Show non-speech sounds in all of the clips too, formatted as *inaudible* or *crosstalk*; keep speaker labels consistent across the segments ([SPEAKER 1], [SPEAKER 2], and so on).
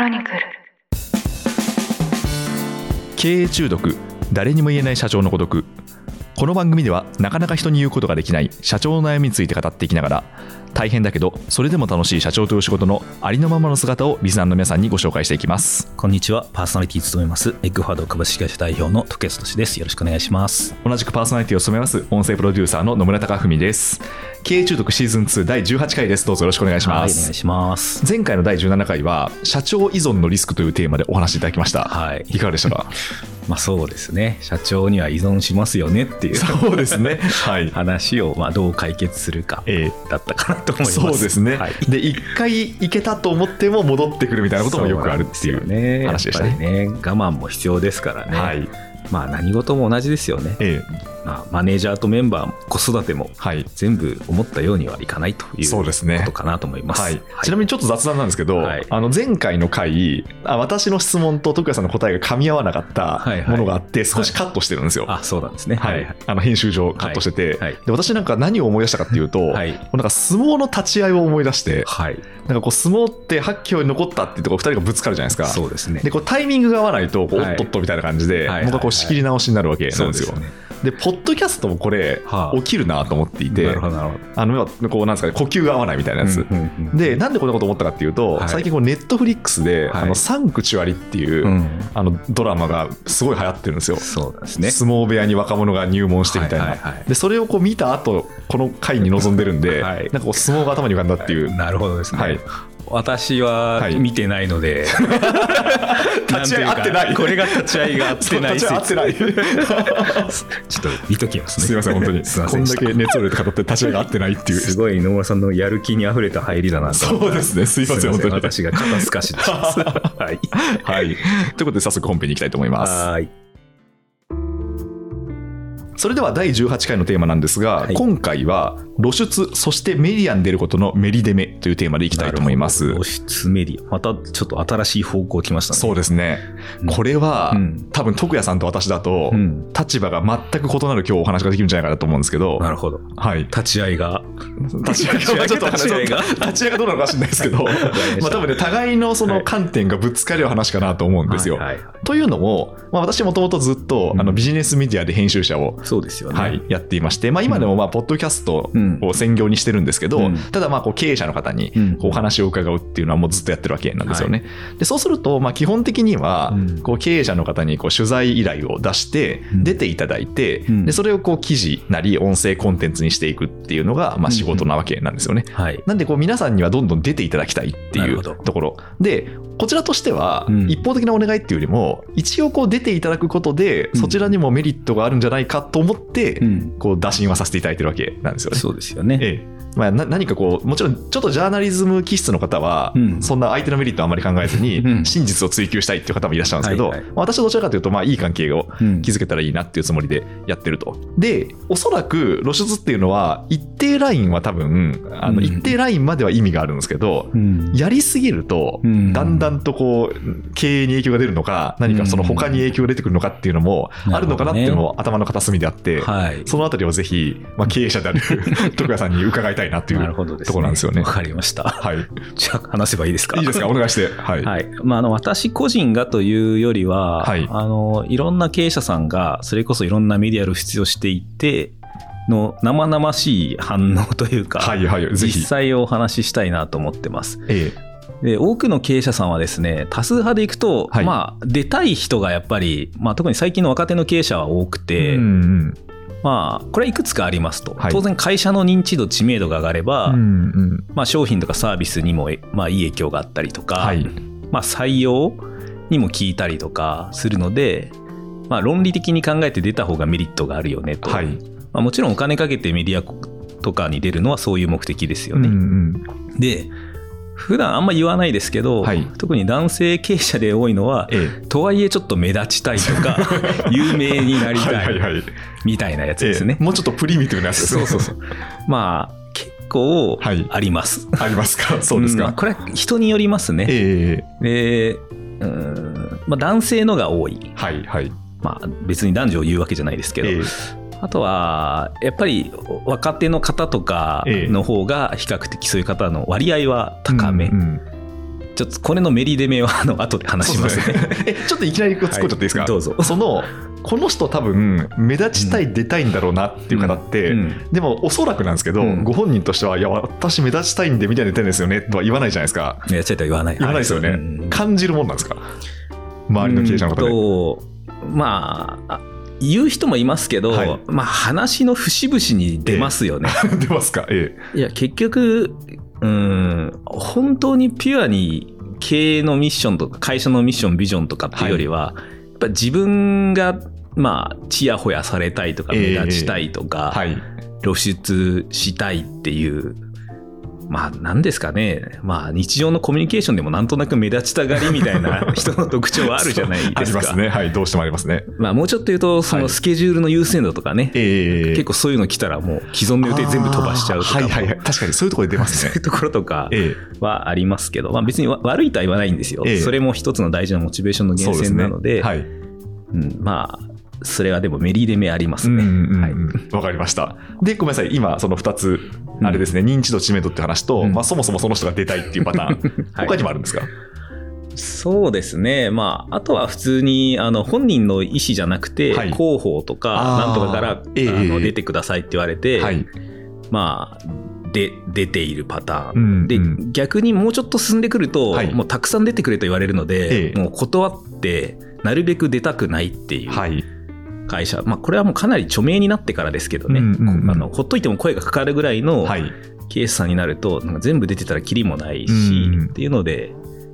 [SPEAKER 1] ロニクル
[SPEAKER 2] 経営中毒誰にも言えない社長の孤独。この番組ではなかなか人に言うことができない社長の悩みについて語っていきながら大変だけどそれでも楽しい社長という仕事のありのままの姿をリスナーの皆さんにご紹介していきます。
[SPEAKER 3] こんにちは、パーソナリティ務めます、エッグファード株式会社代表の時安俊です。よろしくお願いします。
[SPEAKER 2] 同じくパーソナリティを務めます音声プロデューサーの野村貴文です。経営中毒シーズン2第18回です。どうぞよろしくお願いし
[SPEAKER 3] はい、お
[SPEAKER 2] ます、
[SPEAKER 3] 願いします。
[SPEAKER 2] 前回の第17回は社長依存のリスクというテーマでお話しいただきました、
[SPEAKER 3] はい。
[SPEAKER 2] いかがでしたか？*laughs*
[SPEAKER 3] まあそうですね、社長には依存しますよねっていう
[SPEAKER 2] そうですね。はい。
[SPEAKER 3] 話をまあどう解決するか
[SPEAKER 2] え。
[SPEAKER 3] だったかなと思います。
[SPEAKER 2] そうですね、
[SPEAKER 3] はい
[SPEAKER 2] で一回行けたと思っても戻ってくるみたいなこともよくあるっていう話でしたね
[SPEAKER 3] ね、我慢も必要ですからね。
[SPEAKER 2] はい
[SPEAKER 3] まあ何事も同じですよね。
[SPEAKER 2] ええ
[SPEAKER 3] まあ、マネージャーとメンバーも子育ても
[SPEAKER 2] はい。
[SPEAKER 3] 全部思ったようにはいかないという
[SPEAKER 2] そうですね。
[SPEAKER 3] ことかなと思います。
[SPEAKER 2] はい、ちなみにちょっと雑談なんですけど、
[SPEAKER 3] はい。
[SPEAKER 2] あの前回の回あ私の質問と徳谷さんの答えが噛み合わなかった
[SPEAKER 3] はいはい。
[SPEAKER 2] ものがあって少しカットしてるんですよ。
[SPEAKER 3] あ、そうなんですね。
[SPEAKER 2] はい。あの編集上カットしてて、
[SPEAKER 3] はい。はい。
[SPEAKER 2] で私なんか何を思い出したかっていうと、
[SPEAKER 3] はい。
[SPEAKER 2] もうなんか相撲の立ち合いを思い出して
[SPEAKER 3] はい。
[SPEAKER 2] なんかこう相撲って八強に残ったっていうところ2人がぶつかるじゃないですか。
[SPEAKER 3] そうですね。
[SPEAKER 2] でこうタイミングが合わないとおっとっとみたいな感じで、
[SPEAKER 3] はい。
[SPEAKER 2] 僕はこう仕切り直しになるわけなんですよ。
[SPEAKER 3] そうで
[SPEAKER 2] ポッドキャストもこれ、
[SPEAKER 3] はあ
[SPEAKER 2] 起きるなと思っていて。あのこうなんですかね呼吸が合わないみたいなやつ。
[SPEAKER 3] うんうんうん
[SPEAKER 2] でなんでこんなこと思ったかっていうと、
[SPEAKER 3] はい
[SPEAKER 2] 最近こうネットフリックスで、
[SPEAKER 3] はい
[SPEAKER 2] あのサンクチュアリっていう、
[SPEAKER 3] うん
[SPEAKER 2] あのドラマがすごい流行ってるんですよ。
[SPEAKER 3] そうですね。
[SPEAKER 2] 相撲部屋に若者が入門してみたいな、
[SPEAKER 3] はいはいはい
[SPEAKER 2] でそれをこう見た後この回に臨んでるんで、
[SPEAKER 3] はい
[SPEAKER 2] なんかこう相撲が頭に浮かんだっていう、
[SPEAKER 3] なるほどですね。
[SPEAKER 2] はい
[SPEAKER 3] 私は
[SPEAKER 2] はい。
[SPEAKER 3] 見てないので、*laughs*
[SPEAKER 2] 立ち会い合ってない。
[SPEAKER 3] これが立ち会いが合ってない
[SPEAKER 2] ち合い合ってない。
[SPEAKER 3] ちょっと見ときますね。
[SPEAKER 2] すいません本当に。
[SPEAKER 3] すいま
[SPEAKER 2] こんだ
[SPEAKER 3] せんでした。
[SPEAKER 2] け熱を入れて語って立ち会いが合ってないっていう。
[SPEAKER 3] すごい野村さんのやる気にあふれた入りだなと。
[SPEAKER 2] そうですね。すいません本当に。
[SPEAKER 3] 私が肩透かしです。*laughs* *laughs* はい。
[SPEAKER 2] はい。ということで早速本編に行きたいと思います。
[SPEAKER 3] はーい。
[SPEAKER 2] それでは第18回のテーマなんですが、
[SPEAKER 3] はい。
[SPEAKER 2] 今回は露出そしてメディアに出ることのメリデメというテーマでいきたいと思います。
[SPEAKER 3] 露出メディア。またちょっと新しい方向来ましたね。
[SPEAKER 2] そうですね、
[SPEAKER 3] うん。
[SPEAKER 2] これは、
[SPEAKER 3] うん。
[SPEAKER 2] 多分徳谷さんと私だと、
[SPEAKER 3] うん。
[SPEAKER 2] 立場が全く異なる今日お話ができるんじゃないかなと思うんですけど。
[SPEAKER 3] なるほど。
[SPEAKER 2] はい。
[SPEAKER 3] 立ち会いが。
[SPEAKER 2] 立ち上げはちょっと
[SPEAKER 3] 立ち上げが
[SPEAKER 2] 立ち上げがどうなのか知らないですけど。
[SPEAKER 3] ま
[SPEAKER 2] あ多分ね互いのその観点がぶつかる話かなと思うんですよ。
[SPEAKER 3] はいはいはい。
[SPEAKER 2] というのも、まあ、私もともとずっと、
[SPEAKER 3] うん。
[SPEAKER 2] あのビジネスメディアで編集者を、
[SPEAKER 3] そうですよね。
[SPEAKER 2] はい、やっていまして、まあ、今でもまあポッドキャストを専業にしてるんですけど、
[SPEAKER 3] うん。
[SPEAKER 2] ただまあこう経営者の方にお話を伺うっていうのはもうずっとやってるわけなんですよね。でそうするとまあ基本的には
[SPEAKER 3] うん。
[SPEAKER 2] こう経営者の方にこう取材依頼を出して
[SPEAKER 3] うん。
[SPEAKER 2] 出ていただいて
[SPEAKER 3] うん。
[SPEAKER 2] でそれをこう記事なり音声コンテンツにしていくっていうのがまあ仕事なわけなんですよね。
[SPEAKER 3] はい。
[SPEAKER 2] なんでこう皆さんにはどんどん出ていただきたいっていうところ。でこちらとしては
[SPEAKER 3] うん。
[SPEAKER 2] 一方的なお願いっていうよりも一応こう出ていただくことで
[SPEAKER 3] うん。
[SPEAKER 2] そちらにもメリットがあるんじゃないかと思って
[SPEAKER 3] うん。
[SPEAKER 2] こう打診はさせていただいてるわけなんですよね。
[SPEAKER 3] そうですよね。
[SPEAKER 2] ええまあ、な何かこうもちろんちょっとジャーナリズム気質の方は、
[SPEAKER 3] うん。
[SPEAKER 2] そんな相手のメリットはあまり考えずに、
[SPEAKER 3] うん。
[SPEAKER 2] 真実を追求したいっていう方もいらっしゃるんですけど、私はどちらかというとまあいい関係を
[SPEAKER 3] うん。
[SPEAKER 2] 築けたらいいなっていうつもりでやってると。で、おそらく露出っていうのは、一定ラインは多分、あの
[SPEAKER 3] うん。
[SPEAKER 2] 一定ラインまでは意味があるんですけど、
[SPEAKER 3] うん。
[SPEAKER 2] やりすぎると、
[SPEAKER 3] うん。
[SPEAKER 2] だんだんとこう、経営に影響が出るのか、何かその他に影響が出てくるのかっていうのも
[SPEAKER 3] うん
[SPEAKER 2] あるのかなっていうのも頭の片隅であって、
[SPEAKER 3] はい。
[SPEAKER 2] そのあたりをぜひ、まあ、経営者である *laughs* 徳谷さんに伺いたいなっていう
[SPEAKER 3] なるほどですね。
[SPEAKER 2] ところなんですよね。
[SPEAKER 3] わかりました。
[SPEAKER 2] はい。*laughs*
[SPEAKER 3] じゃあ話せばいいですか？
[SPEAKER 2] いいですか？お願いして。はい。
[SPEAKER 3] はいまあ、あの私個人がというよりは、
[SPEAKER 2] はい
[SPEAKER 3] あのいろんな経営者さんがそれこそいろんなメディアを出場していての生々しい反応というか、
[SPEAKER 2] はいはい。
[SPEAKER 3] 実。際をお話ししたいなと思ってます。
[SPEAKER 2] え
[SPEAKER 3] で多くの経営者さんはですね多数派でいくと、
[SPEAKER 2] はい
[SPEAKER 3] まあ、出たい人がやっぱり、まあ、特に最近の若手の経営者は多く
[SPEAKER 2] え
[SPEAKER 3] て、
[SPEAKER 2] うんうん。
[SPEAKER 3] まあ、これはいくつかありますと、
[SPEAKER 2] はい
[SPEAKER 3] 当然会社の認知度知名度が上がれば、
[SPEAKER 2] うんうん。
[SPEAKER 3] まあ、商品とかサービスにも、えまあ、いい影響があったりとか、
[SPEAKER 2] はい。
[SPEAKER 3] まあ、採用にも聞いたりとかするので、まあ、論理的に考えて出た方がメリットがあるよねと、
[SPEAKER 2] はい。
[SPEAKER 3] まあ、もちろんお金かけてメディアとかに出るのはそういう目的ですよね。
[SPEAKER 2] うんうん。
[SPEAKER 3] で普段あんま言わないですけど、
[SPEAKER 2] はい
[SPEAKER 3] 特に男性経営者で多いのは、
[SPEAKER 2] ええ。
[SPEAKER 3] とはいえちょっと目立ちたいとか *laughs* 有名になりたい
[SPEAKER 2] はいはいはい。
[SPEAKER 3] みたいなやつですね。
[SPEAKER 2] ええもうちょっとプリミティブなやつですね。
[SPEAKER 3] そうそうそう。まあ結構
[SPEAKER 2] はい
[SPEAKER 3] あります。
[SPEAKER 2] ありますか？そうですか。
[SPEAKER 3] んこれは人によりますね。
[SPEAKER 2] ええ
[SPEAKER 3] でうんまあ、男性のが多い、
[SPEAKER 2] はいはい。
[SPEAKER 3] まあ、別に男女を言うわけじゃないですけど、
[SPEAKER 2] ええ
[SPEAKER 3] あとはやっぱり若手の方とかの方が比較的そういう方の割合は高め、
[SPEAKER 2] うんうん
[SPEAKER 3] ちょっとこれのメリデメはあの後で話しますね。
[SPEAKER 2] え *laughs* ちょっといきなり突っ込んじゃっていいですか、
[SPEAKER 3] はいどうぞ。
[SPEAKER 2] そのこの人多分目立ちたい、出たいんだろうなっていう方って、
[SPEAKER 3] うん。
[SPEAKER 2] でもおそらくなんですけど、
[SPEAKER 3] うん。
[SPEAKER 2] ご本人としてはいや私目立ちたいんでみたいな出てるんですよね。とは言わないじゃないですか。
[SPEAKER 3] やっちゃいとは言わない。
[SPEAKER 2] 言わない。ですよね、
[SPEAKER 3] うん。
[SPEAKER 2] 感じるもんなんですか？周りの経営者の方で、
[SPEAKER 3] まああ言う人もいますけど、
[SPEAKER 2] はい。
[SPEAKER 3] まあ話の節々に出ますよね。*laughs*
[SPEAKER 2] 出ますか？え
[SPEAKER 3] いや結局うん本当にピュアに経営のミッションとか会社のミッションビジョンとかっていうよりは、やっぱ自分がまあちやほやされたいとか目
[SPEAKER 2] え。え
[SPEAKER 3] 立ちたいと
[SPEAKER 2] え
[SPEAKER 3] か、
[SPEAKER 2] はい。
[SPEAKER 3] 露出したいっていうまあ何ですかね。まあ日常のコミュニケーションでもなんとなく目立ちたがりみたいな *laughs* 人の特徴はあるじゃないですか。
[SPEAKER 2] ありますね。はいどうしてもありますね。
[SPEAKER 3] まあもうちょっと言うとそ
[SPEAKER 2] はい。
[SPEAKER 3] のスケジュールの優先度とかね、
[SPEAKER 2] ええ
[SPEAKER 3] 結構そういうの来たらもう既存の予定全部飛ばしちゃうとか
[SPEAKER 2] はいはいはい。確かにそういうところで出ますね。
[SPEAKER 3] そういうところとか
[SPEAKER 2] え
[SPEAKER 3] はありますけど、まあ、別にわ悪いとは言わないんですよ、
[SPEAKER 2] ええ。
[SPEAKER 3] それも一つの大事なモチベーションの
[SPEAKER 2] え
[SPEAKER 3] 源泉なので。
[SPEAKER 2] はい。
[SPEAKER 3] うんまあそれはでもメリデメありますね、
[SPEAKER 2] わかりました。で、ごめんなさい、今、その2つ、あれですね、認知度、知名度って話と、
[SPEAKER 3] うん。
[SPEAKER 2] まあ、そもそもその人が出たいっていうパターン、*laughs*
[SPEAKER 3] はい。
[SPEAKER 2] 他にもあるんですか、
[SPEAKER 3] そうですね、まあ、あとは普通にあの本人の意思じゃなくて、
[SPEAKER 2] はい。
[SPEAKER 3] 広報とか
[SPEAKER 2] あー。
[SPEAKER 3] なんとかから、
[SPEAKER 2] ええ
[SPEAKER 3] あの出てくださいって言われて、
[SPEAKER 2] はい。
[SPEAKER 3] まあで出ているパターン、
[SPEAKER 2] うん
[SPEAKER 3] で
[SPEAKER 2] うん。
[SPEAKER 3] 逆にもうちょっと進んでくると、
[SPEAKER 2] はい。
[SPEAKER 3] もうたくさん出てくれと言われるので、
[SPEAKER 2] ええ。
[SPEAKER 3] もう断ってなるべく出たくないっていう。
[SPEAKER 2] はい。
[SPEAKER 3] 会社、まあ、これはもうかなり著名になってからですけどね、
[SPEAKER 2] うんうんうん
[SPEAKER 3] あのほっといても声がかかるぐらいの
[SPEAKER 2] はい。
[SPEAKER 3] 経営者さんになるとなんか全部出てたらキリもないし、
[SPEAKER 2] うん
[SPEAKER 3] っていうので、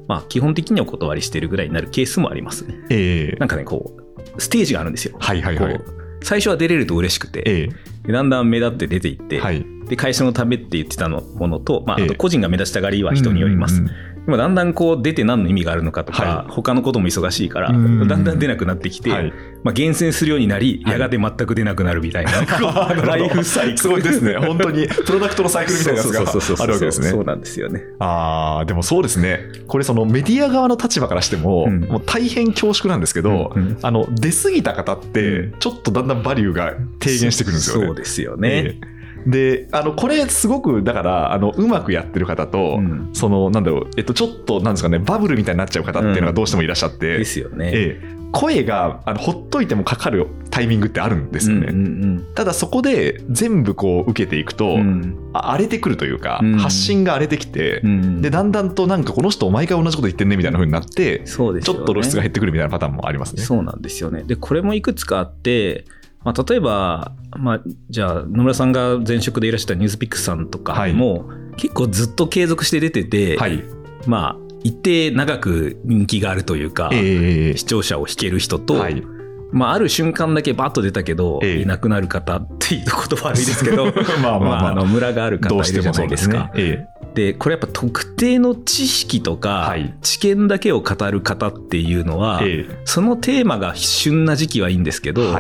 [SPEAKER 3] まあ、基本的にはお断りしてるぐらいになるケースもありますね。
[SPEAKER 2] ええ
[SPEAKER 3] なんかねこうステージがあるんですよ。
[SPEAKER 2] はいはいはい
[SPEAKER 3] 最初は出れると嬉しくて、
[SPEAKER 2] え
[SPEAKER 3] でだんだん目立って出ていって、
[SPEAKER 2] えはい。
[SPEAKER 3] で会社のためって言ってたのものと、まあ、
[SPEAKER 2] ええ
[SPEAKER 3] あと個人が目立ちたがりは人によります。
[SPEAKER 2] うんうん
[SPEAKER 3] でもだんだんこう出て何の意味があるのかとか、
[SPEAKER 2] はい
[SPEAKER 3] 他のことも忙しいから、
[SPEAKER 2] うん
[SPEAKER 3] だんだん出なくなってきて、
[SPEAKER 2] はい
[SPEAKER 3] まあ、厳選するようになり、
[SPEAKER 2] はい
[SPEAKER 3] やがて全く出なくなるみたいな、
[SPEAKER 2] なるほど
[SPEAKER 3] ライフサイクル。
[SPEAKER 2] すごいですね。本当に、プロダクトのサイクルみたいなやつがあるわけですね
[SPEAKER 3] そう。なんですよね。
[SPEAKER 2] ああ、でもそうですね。これ、そのメディア側の立場からしても、
[SPEAKER 3] うん
[SPEAKER 2] もう大変恐縮なんですけど、
[SPEAKER 3] うんうん
[SPEAKER 2] あの、出過ぎた方って
[SPEAKER 3] う、
[SPEAKER 2] ちょっとだんだんバリューが低減してくるんですよね。
[SPEAKER 3] そうですよね。
[SPEAKER 2] ええで、あの、これすごく、だから、あの、うまくやってる方と、
[SPEAKER 3] うん
[SPEAKER 2] その、なんだろう、えっと、ちょっと、なんですかね、バブルみたいになっちゃう方っていうのがどうしてもいらっしゃって、
[SPEAKER 3] ですよね。
[SPEAKER 2] ええ声があのほっといてもかかるタイミングってあるんですよね。
[SPEAKER 3] うんうん
[SPEAKER 2] ただそこで全部こう受けていくと、
[SPEAKER 3] うん
[SPEAKER 2] 荒れてくるというか、
[SPEAKER 3] うん
[SPEAKER 2] 発信が荒れてきて、
[SPEAKER 3] うん
[SPEAKER 2] で、だんだんとなんかこの人毎回同じこと言ってんねみたいな風になって、ちょ
[SPEAKER 3] そうですよね
[SPEAKER 2] っと露出が減ってくるみたいなパターンもありますね。
[SPEAKER 3] そうなんですよね。で、これもいくつかあって、まあ、例えば、まあ、じゃあ野村さんが前職でいらっしたニュースピックスさんとかも、結構ずっと継続して出てて、
[SPEAKER 2] はい。
[SPEAKER 3] まあ一定長く人気があるというか、
[SPEAKER 2] ええ
[SPEAKER 3] 視聴者を引ける人と、
[SPEAKER 2] はい。
[SPEAKER 3] まあ、ある瞬間だけバッと出たけど、
[SPEAKER 2] ええ
[SPEAKER 3] いなくなる方っていう言葉悪いですけど *laughs*
[SPEAKER 2] まあまあまあ
[SPEAKER 3] あのムラがある方いるじゃ
[SPEAKER 2] してもそうで
[SPEAKER 3] ないですすか。
[SPEAKER 2] ね。え
[SPEAKER 3] でこれやっぱ特定の知識とか、
[SPEAKER 2] はい
[SPEAKER 3] 知見だけを語る方っていうのは、
[SPEAKER 2] ええ
[SPEAKER 3] そのテーマが旬な時期はいいんですけど。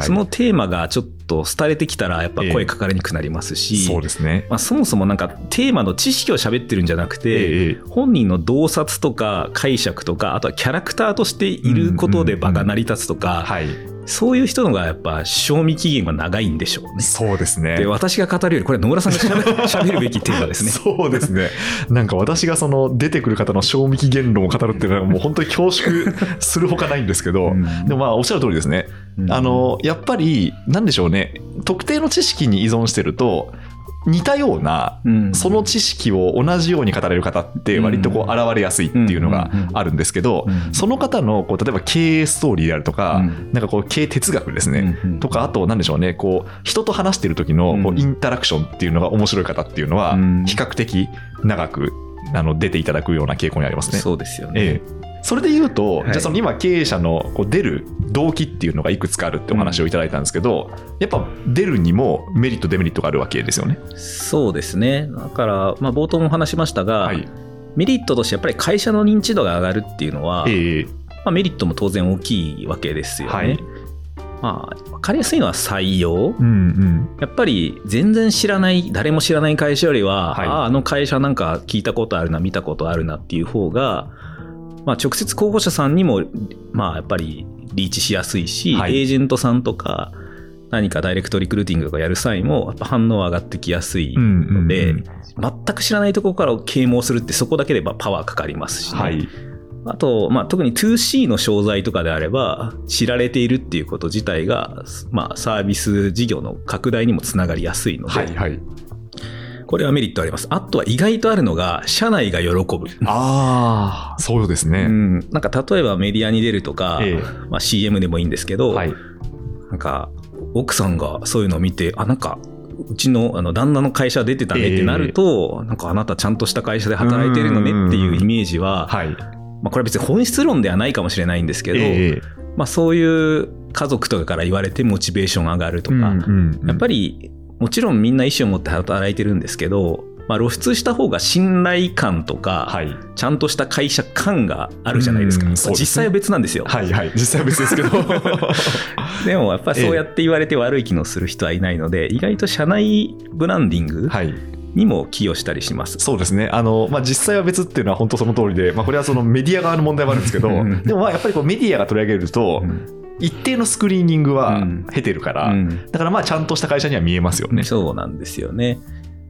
[SPEAKER 3] そのテーマがちょっと廃れてきたらやっぱ声かかりにくくなりますし、
[SPEAKER 2] そうですね。
[SPEAKER 3] まあ、そもそもなんかテーマの知識を喋ってるんじゃなくて、
[SPEAKER 2] ええ
[SPEAKER 3] 本人の洞察とか解釈とかあとはキャラクターとしていることで場が成り立つとか、
[SPEAKER 2] はい。
[SPEAKER 3] そういう人のがやっぱ賞味期限は長いんでしょうね。
[SPEAKER 2] そうですね。
[SPEAKER 3] で私が語るよりこれは野村さんがしゃべ喋るべきテーマですね。
[SPEAKER 2] そうですね。なんか私がその出てくる方の賞味期限論を語るっていうのはもう本当に恐縮するほかないんですけど、
[SPEAKER 3] うん
[SPEAKER 2] でもまあおっしゃる通りですね。
[SPEAKER 3] うん
[SPEAKER 2] あの、やっぱり、なんでしょうね。特定の知識に依存してると、似たような、
[SPEAKER 3] うん。
[SPEAKER 2] その知識を同じように語れる方って割とこう現れやすいっていうのがあるんですけどその方のこう例えば経営ストーリーであるとか
[SPEAKER 3] うん、
[SPEAKER 2] なんかこう経営哲学ですね。とか、あと、なんでしょうね、こう、人と話してる時のこ
[SPEAKER 3] う
[SPEAKER 2] うんインタラクションっていうのが面白い方っていうのは
[SPEAKER 3] うん、
[SPEAKER 2] 比較的長くあの出ていただくような傾向にありますね。
[SPEAKER 3] そうですよね。
[SPEAKER 2] ええそれで言うと、
[SPEAKER 3] はい
[SPEAKER 2] じゃあその今経営者のこう出る動機っていうのがいくつかあるってお話をいただいたんですけど、やっぱ出るにもメリットデメリットがあるわけですよね。
[SPEAKER 3] そうですね。だから、まあ、冒頭も話しましたが、
[SPEAKER 2] はい。
[SPEAKER 3] メリットとしてやっぱり会社の認知度が上がるっていうのは、
[SPEAKER 2] ええ
[SPEAKER 3] まあ、メリットも当然大きいわけですよね。
[SPEAKER 2] はい
[SPEAKER 3] まあ、分かりやすいのは採用。
[SPEAKER 2] うんうん。
[SPEAKER 3] やっぱり全然知らない、誰も知らない会社よりは、
[SPEAKER 2] はい
[SPEAKER 3] ああ、あの会社なんか聞いたことあるな、見たことあるなっていう方が、まあ、直接候補者さんにも、まあ、やっぱりリーチしやすいし、
[SPEAKER 2] はい
[SPEAKER 3] エージェントさんとか、何かダイレクトリクルーティングとかやる際も、やっぱ反応上がってきやすいので、
[SPEAKER 2] うんうん
[SPEAKER 3] 全く知らないところから啓蒙するってそこだけでパワーかかりますしね、
[SPEAKER 2] はい。
[SPEAKER 3] あと、まあ、特に 2C の商材とかであれば、知られているっていうこと自体が、まあ、サービス事業の拡大にもつながりやすいので、
[SPEAKER 2] はい。はい。
[SPEAKER 3] これはメリットあります。あとは意外とあるのが、社内が喜ぶ。
[SPEAKER 2] ああ、そうです
[SPEAKER 3] う
[SPEAKER 2] ね。
[SPEAKER 3] ん、なんか例えばメディアに出るとか、
[SPEAKER 2] ええ
[SPEAKER 3] まあ、CM でもいいんですけど、
[SPEAKER 2] はい。
[SPEAKER 3] なんか奥さんがそういうのを見て、あ、なんか、うちのあの旦那の会社出てたねってなると、なんかあなたちゃんとした会社で働いてるのねっていうイメージは、
[SPEAKER 2] はい。
[SPEAKER 3] まあ、これは別に本質論ではないかもしれないんですけど、
[SPEAKER 2] ええ
[SPEAKER 3] まあ、そういう家族とかから言われてモチベーション上がるとか、
[SPEAKER 2] うんうん
[SPEAKER 3] やっぱりもちろんみんな意思を持って働いてるんですけど、まあ、露出した方が信頼感とか、
[SPEAKER 2] はい。
[SPEAKER 3] ちゃんとした会社感があるじゃないですか。
[SPEAKER 2] すね
[SPEAKER 3] 実際は別なんですよ。
[SPEAKER 2] はいはい。実際は別ですけど。*laughs*
[SPEAKER 3] でもやっぱりそうやって言われて悪い機能する人はいないので、意外と社内ブランディング
[SPEAKER 2] はい。
[SPEAKER 3] にも寄与したりします。
[SPEAKER 2] そうですね。あの、まあ、実際は別っていうのは本当その通りで、まあ、これはそのメディア側の問題もあるんですけど、
[SPEAKER 3] うん
[SPEAKER 2] でもまあやっぱりこうメディアが取り上げると、一定のスクリーニングは
[SPEAKER 3] うん
[SPEAKER 2] 経てるから、
[SPEAKER 3] うん
[SPEAKER 2] だからまあちゃんとした会社には見えますよね。
[SPEAKER 3] そうなんですよね。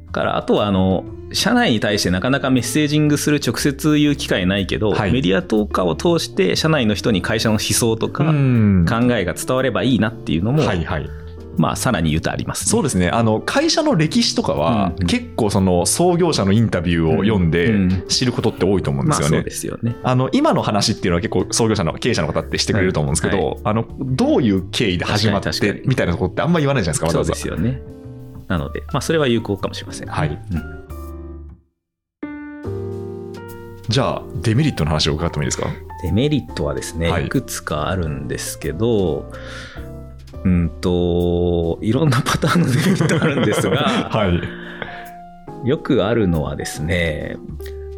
[SPEAKER 3] だからあとはあの社内に対してなかなかメッセージングする直接言う機会ないけど、
[SPEAKER 2] はい
[SPEAKER 3] メディア投下を通して社内の人に会社の思想とか
[SPEAKER 2] うん
[SPEAKER 3] 考えが伝わればいいなっていうのも、
[SPEAKER 2] はいはい。
[SPEAKER 3] まあさらに言うとあります、ね。
[SPEAKER 2] そうですね。あの、会社の歴史とかは、
[SPEAKER 3] うんうん
[SPEAKER 2] 結構その創業者のインタビューを読んで
[SPEAKER 3] うん
[SPEAKER 2] 知ることって多いと思うんですよね。
[SPEAKER 3] まあそうですよね。
[SPEAKER 2] あの、今の話っていうのは結構創業者の経営者の方ってしてくれると思うんですけど、
[SPEAKER 3] はい
[SPEAKER 2] あの、どういう経緯で始まってみたいなところってあんま言わないじゃないですか、わざ
[SPEAKER 3] そう
[SPEAKER 2] わざ
[SPEAKER 3] ですよね。なので、まあそれは有効かもしれません。
[SPEAKER 2] はい
[SPEAKER 3] うん
[SPEAKER 2] じゃあ、デメリットの話を伺ってもいいですか？
[SPEAKER 3] デメリットはですね、
[SPEAKER 2] はい
[SPEAKER 3] いくつかあるんですけど、うんと、いろんなパターンのデメリットあるんですが、*laughs*
[SPEAKER 2] はい。
[SPEAKER 3] よくあるのはですね、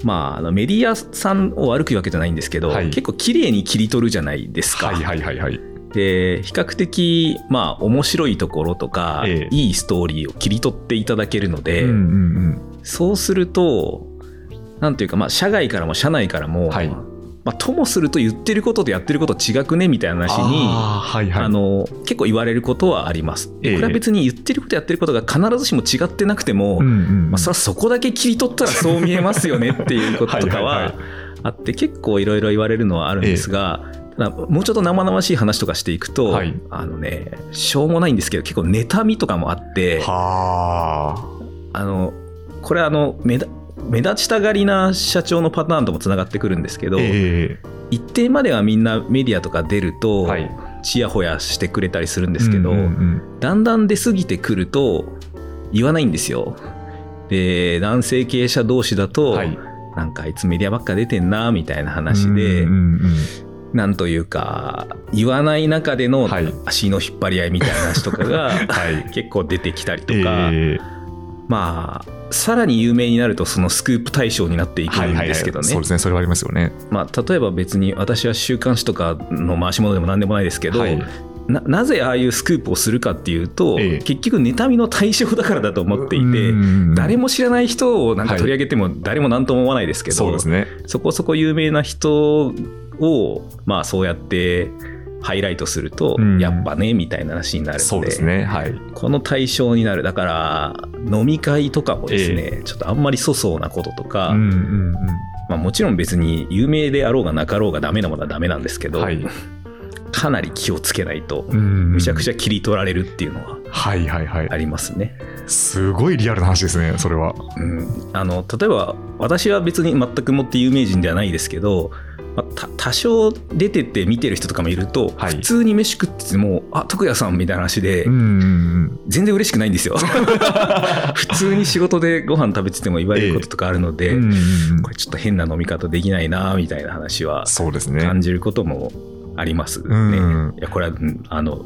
[SPEAKER 3] まあ、あのメディアさんを悪く言うわけじゃないんですけど、
[SPEAKER 2] はい
[SPEAKER 3] 結構綺麗に切り取るじゃないですか。
[SPEAKER 2] はいはいはいはい。
[SPEAKER 3] で比較的まあ面白いところとか、
[SPEAKER 2] ええ
[SPEAKER 3] いいストーリーを切り取っていただけるので、
[SPEAKER 2] うんうん
[SPEAKER 3] そうするとなんていうか、まあ、社外からも社内からも、
[SPEAKER 2] はい
[SPEAKER 3] まあ、ともすると言ってることとやってること違くね？みたいな話に
[SPEAKER 2] あーはいはい。
[SPEAKER 3] あの結構言われることはあります。
[SPEAKER 2] ええ。
[SPEAKER 3] これは別に言ってることやってることが必ずしも違ってなくても、
[SPEAKER 2] うんうんうん。
[SPEAKER 3] まあ、それはそこだけ切り取ったらそう見えますよねっていうこととか
[SPEAKER 2] は *laughs*
[SPEAKER 3] あって結構いろいろ言われるのはあるんですが、ただもうちょっと生々しい話とかしていくと、
[SPEAKER 2] はい。
[SPEAKER 3] あのねしょうもないんですけど結構妬みとかもあって
[SPEAKER 2] は
[SPEAKER 3] あのこれあの目立目立ちたがりな社長のパターンともつながってくるんですけ
[SPEAKER 2] あ。
[SPEAKER 3] ど、
[SPEAKER 2] え
[SPEAKER 3] 一定まではみんなメディアとか出ると、
[SPEAKER 2] はい。
[SPEAKER 3] ちやほやしてくれたりするんで
[SPEAKER 2] え
[SPEAKER 3] すけど、
[SPEAKER 2] うんうんうん
[SPEAKER 3] だんだん出過ぎてくると言わないんですよ。で男性経営者同士だと、
[SPEAKER 2] はい。
[SPEAKER 3] なんかあいつメディアばっか出てんなみたいな話で、
[SPEAKER 2] うんうんうん
[SPEAKER 3] なんというか言わない中での
[SPEAKER 2] はい。
[SPEAKER 3] 足の引っ張り合いみたいな話とかが、*laughs*
[SPEAKER 2] はい。
[SPEAKER 3] 結構出てきたりと
[SPEAKER 2] え
[SPEAKER 3] か、
[SPEAKER 2] え
[SPEAKER 3] まあさらに有名になるとそのスクープ対象になっていくん
[SPEAKER 2] はいはいはい。
[SPEAKER 3] ですけどね。
[SPEAKER 2] そうですね。それはありますよね。
[SPEAKER 3] まあ、例えば別に私は週刊誌とかの回し物でも何でもないですけど、
[SPEAKER 2] はい
[SPEAKER 3] ななぜああいうスクープをするかっていうと、
[SPEAKER 2] ええ
[SPEAKER 3] 結局妬みの対象だからだと思っていて、誰も知らない人をなんか取り上げても誰も何とも思わないですけど、
[SPEAKER 2] そうですね。
[SPEAKER 3] そこそこ有名な人を、まあ、そうやってハイライトすると、
[SPEAKER 2] うん
[SPEAKER 3] やっぱねみたいな話になるので
[SPEAKER 2] そうですね。はい。
[SPEAKER 3] この対象になるだから飲み会とかもですね、ちょっとあんまり粗相なこととか、
[SPEAKER 2] うんうん
[SPEAKER 3] まあ、もちろん別に有名であろうがなかろうがダメなものはダメなんですけど、
[SPEAKER 2] うん。はい。
[SPEAKER 3] かなり気をつけないと
[SPEAKER 2] む
[SPEAKER 3] むちゃくち
[SPEAKER 2] ゃ。
[SPEAKER 3] ゃ切り取られるっていうのは
[SPEAKER 2] はいはいはい
[SPEAKER 3] あ。りますね。
[SPEAKER 2] すごいリアルな話ですね、それは。
[SPEAKER 3] うん、あの例えば私は別に全くもって有名人ではないですけど、まあた多少出てて見てる人とかもいると、
[SPEAKER 2] はい
[SPEAKER 3] 普通に飯食ってても「あ徳也さん」みたいな話で、
[SPEAKER 2] うんうん
[SPEAKER 3] 全然嬉しくないんですよ。*laughs* 普通に仕事でご飯食べてても言われることとかあるので、
[SPEAKER 2] うん。うんうん
[SPEAKER 3] これちょっと変な飲み方できないなみたいな話は
[SPEAKER 2] そうですね。
[SPEAKER 3] 感じることもありますね。
[SPEAKER 2] うん
[SPEAKER 3] いやこれはうんあの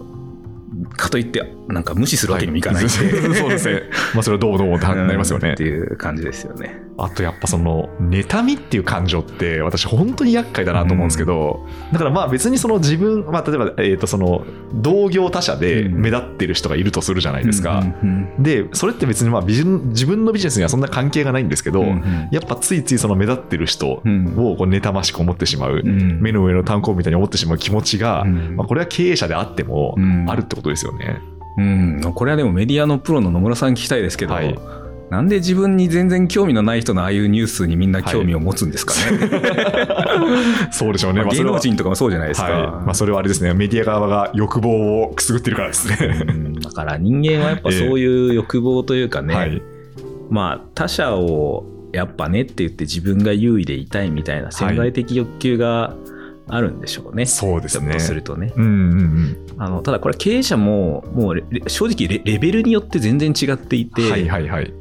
[SPEAKER 3] かといってなんか無視するわけにもいかないんで、
[SPEAKER 2] は *laughs* そうですね。まあそれはどうどうってなりますよね
[SPEAKER 3] って。いう感じですよね。
[SPEAKER 2] あとやっぱその妬みっていう感情って私本当に厄介だなと思うんですけど、だからまあ別にその自分、まあ例えば、えー、とその同業他社で目立ってる人がいるとするじゃないですか。で、それって別にまあビジネ自分のビジネスにはそんな関係がないんですけど、やっぱついついその目立ってる人
[SPEAKER 3] うん。
[SPEAKER 2] をこう妬ましく思ってしまう、
[SPEAKER 3] うん。
[SPEAKER 2] 目の上の炭鉱みたいに思ってしまう気持ちが、
[SPEAKER 3] うん。
[SPEAKER 2] まあ、これは経営者であっても
[SPEAKER 3] うん。
[SPEAKER 2] あるってことですよね。
[SPEAKER 3] うん、これはでもメディアのプロの野村さんに聞きたいですけど、
[SPEAKER 2] はい
[SPEAKER 3] なんで自分に全然興味のない人のああいうニュースにみんな興味を持つんですかね？*laughs*
[SPEAKER 2] そうでしょうね。
[SPEAKER 3] まあ芸能人とかもそうじゃないですか。
[SPEAKER 2] はい。まあそれはあれですね。メディア側が欲望をくすぐってるからですね。
[SPEAKER 3] うんだから人間はやっぱそういう欲望というかね、
[SPEAKER 2] はい。
[SPEAKER 3] まあ他者をやっぱねって言って自分が優位でいたいみたいな潜在的欲求があるんでしょうね。
[SPEAKER 2] そうですね
[SPEAKER 3] と。するとね。
[SPEAKER 2] うんうんうん。
[SPEAKER 3] あのただこれ経営者ももう正直レレベルによって全然違っていて、
[SPEAKER 2] はいはいはい。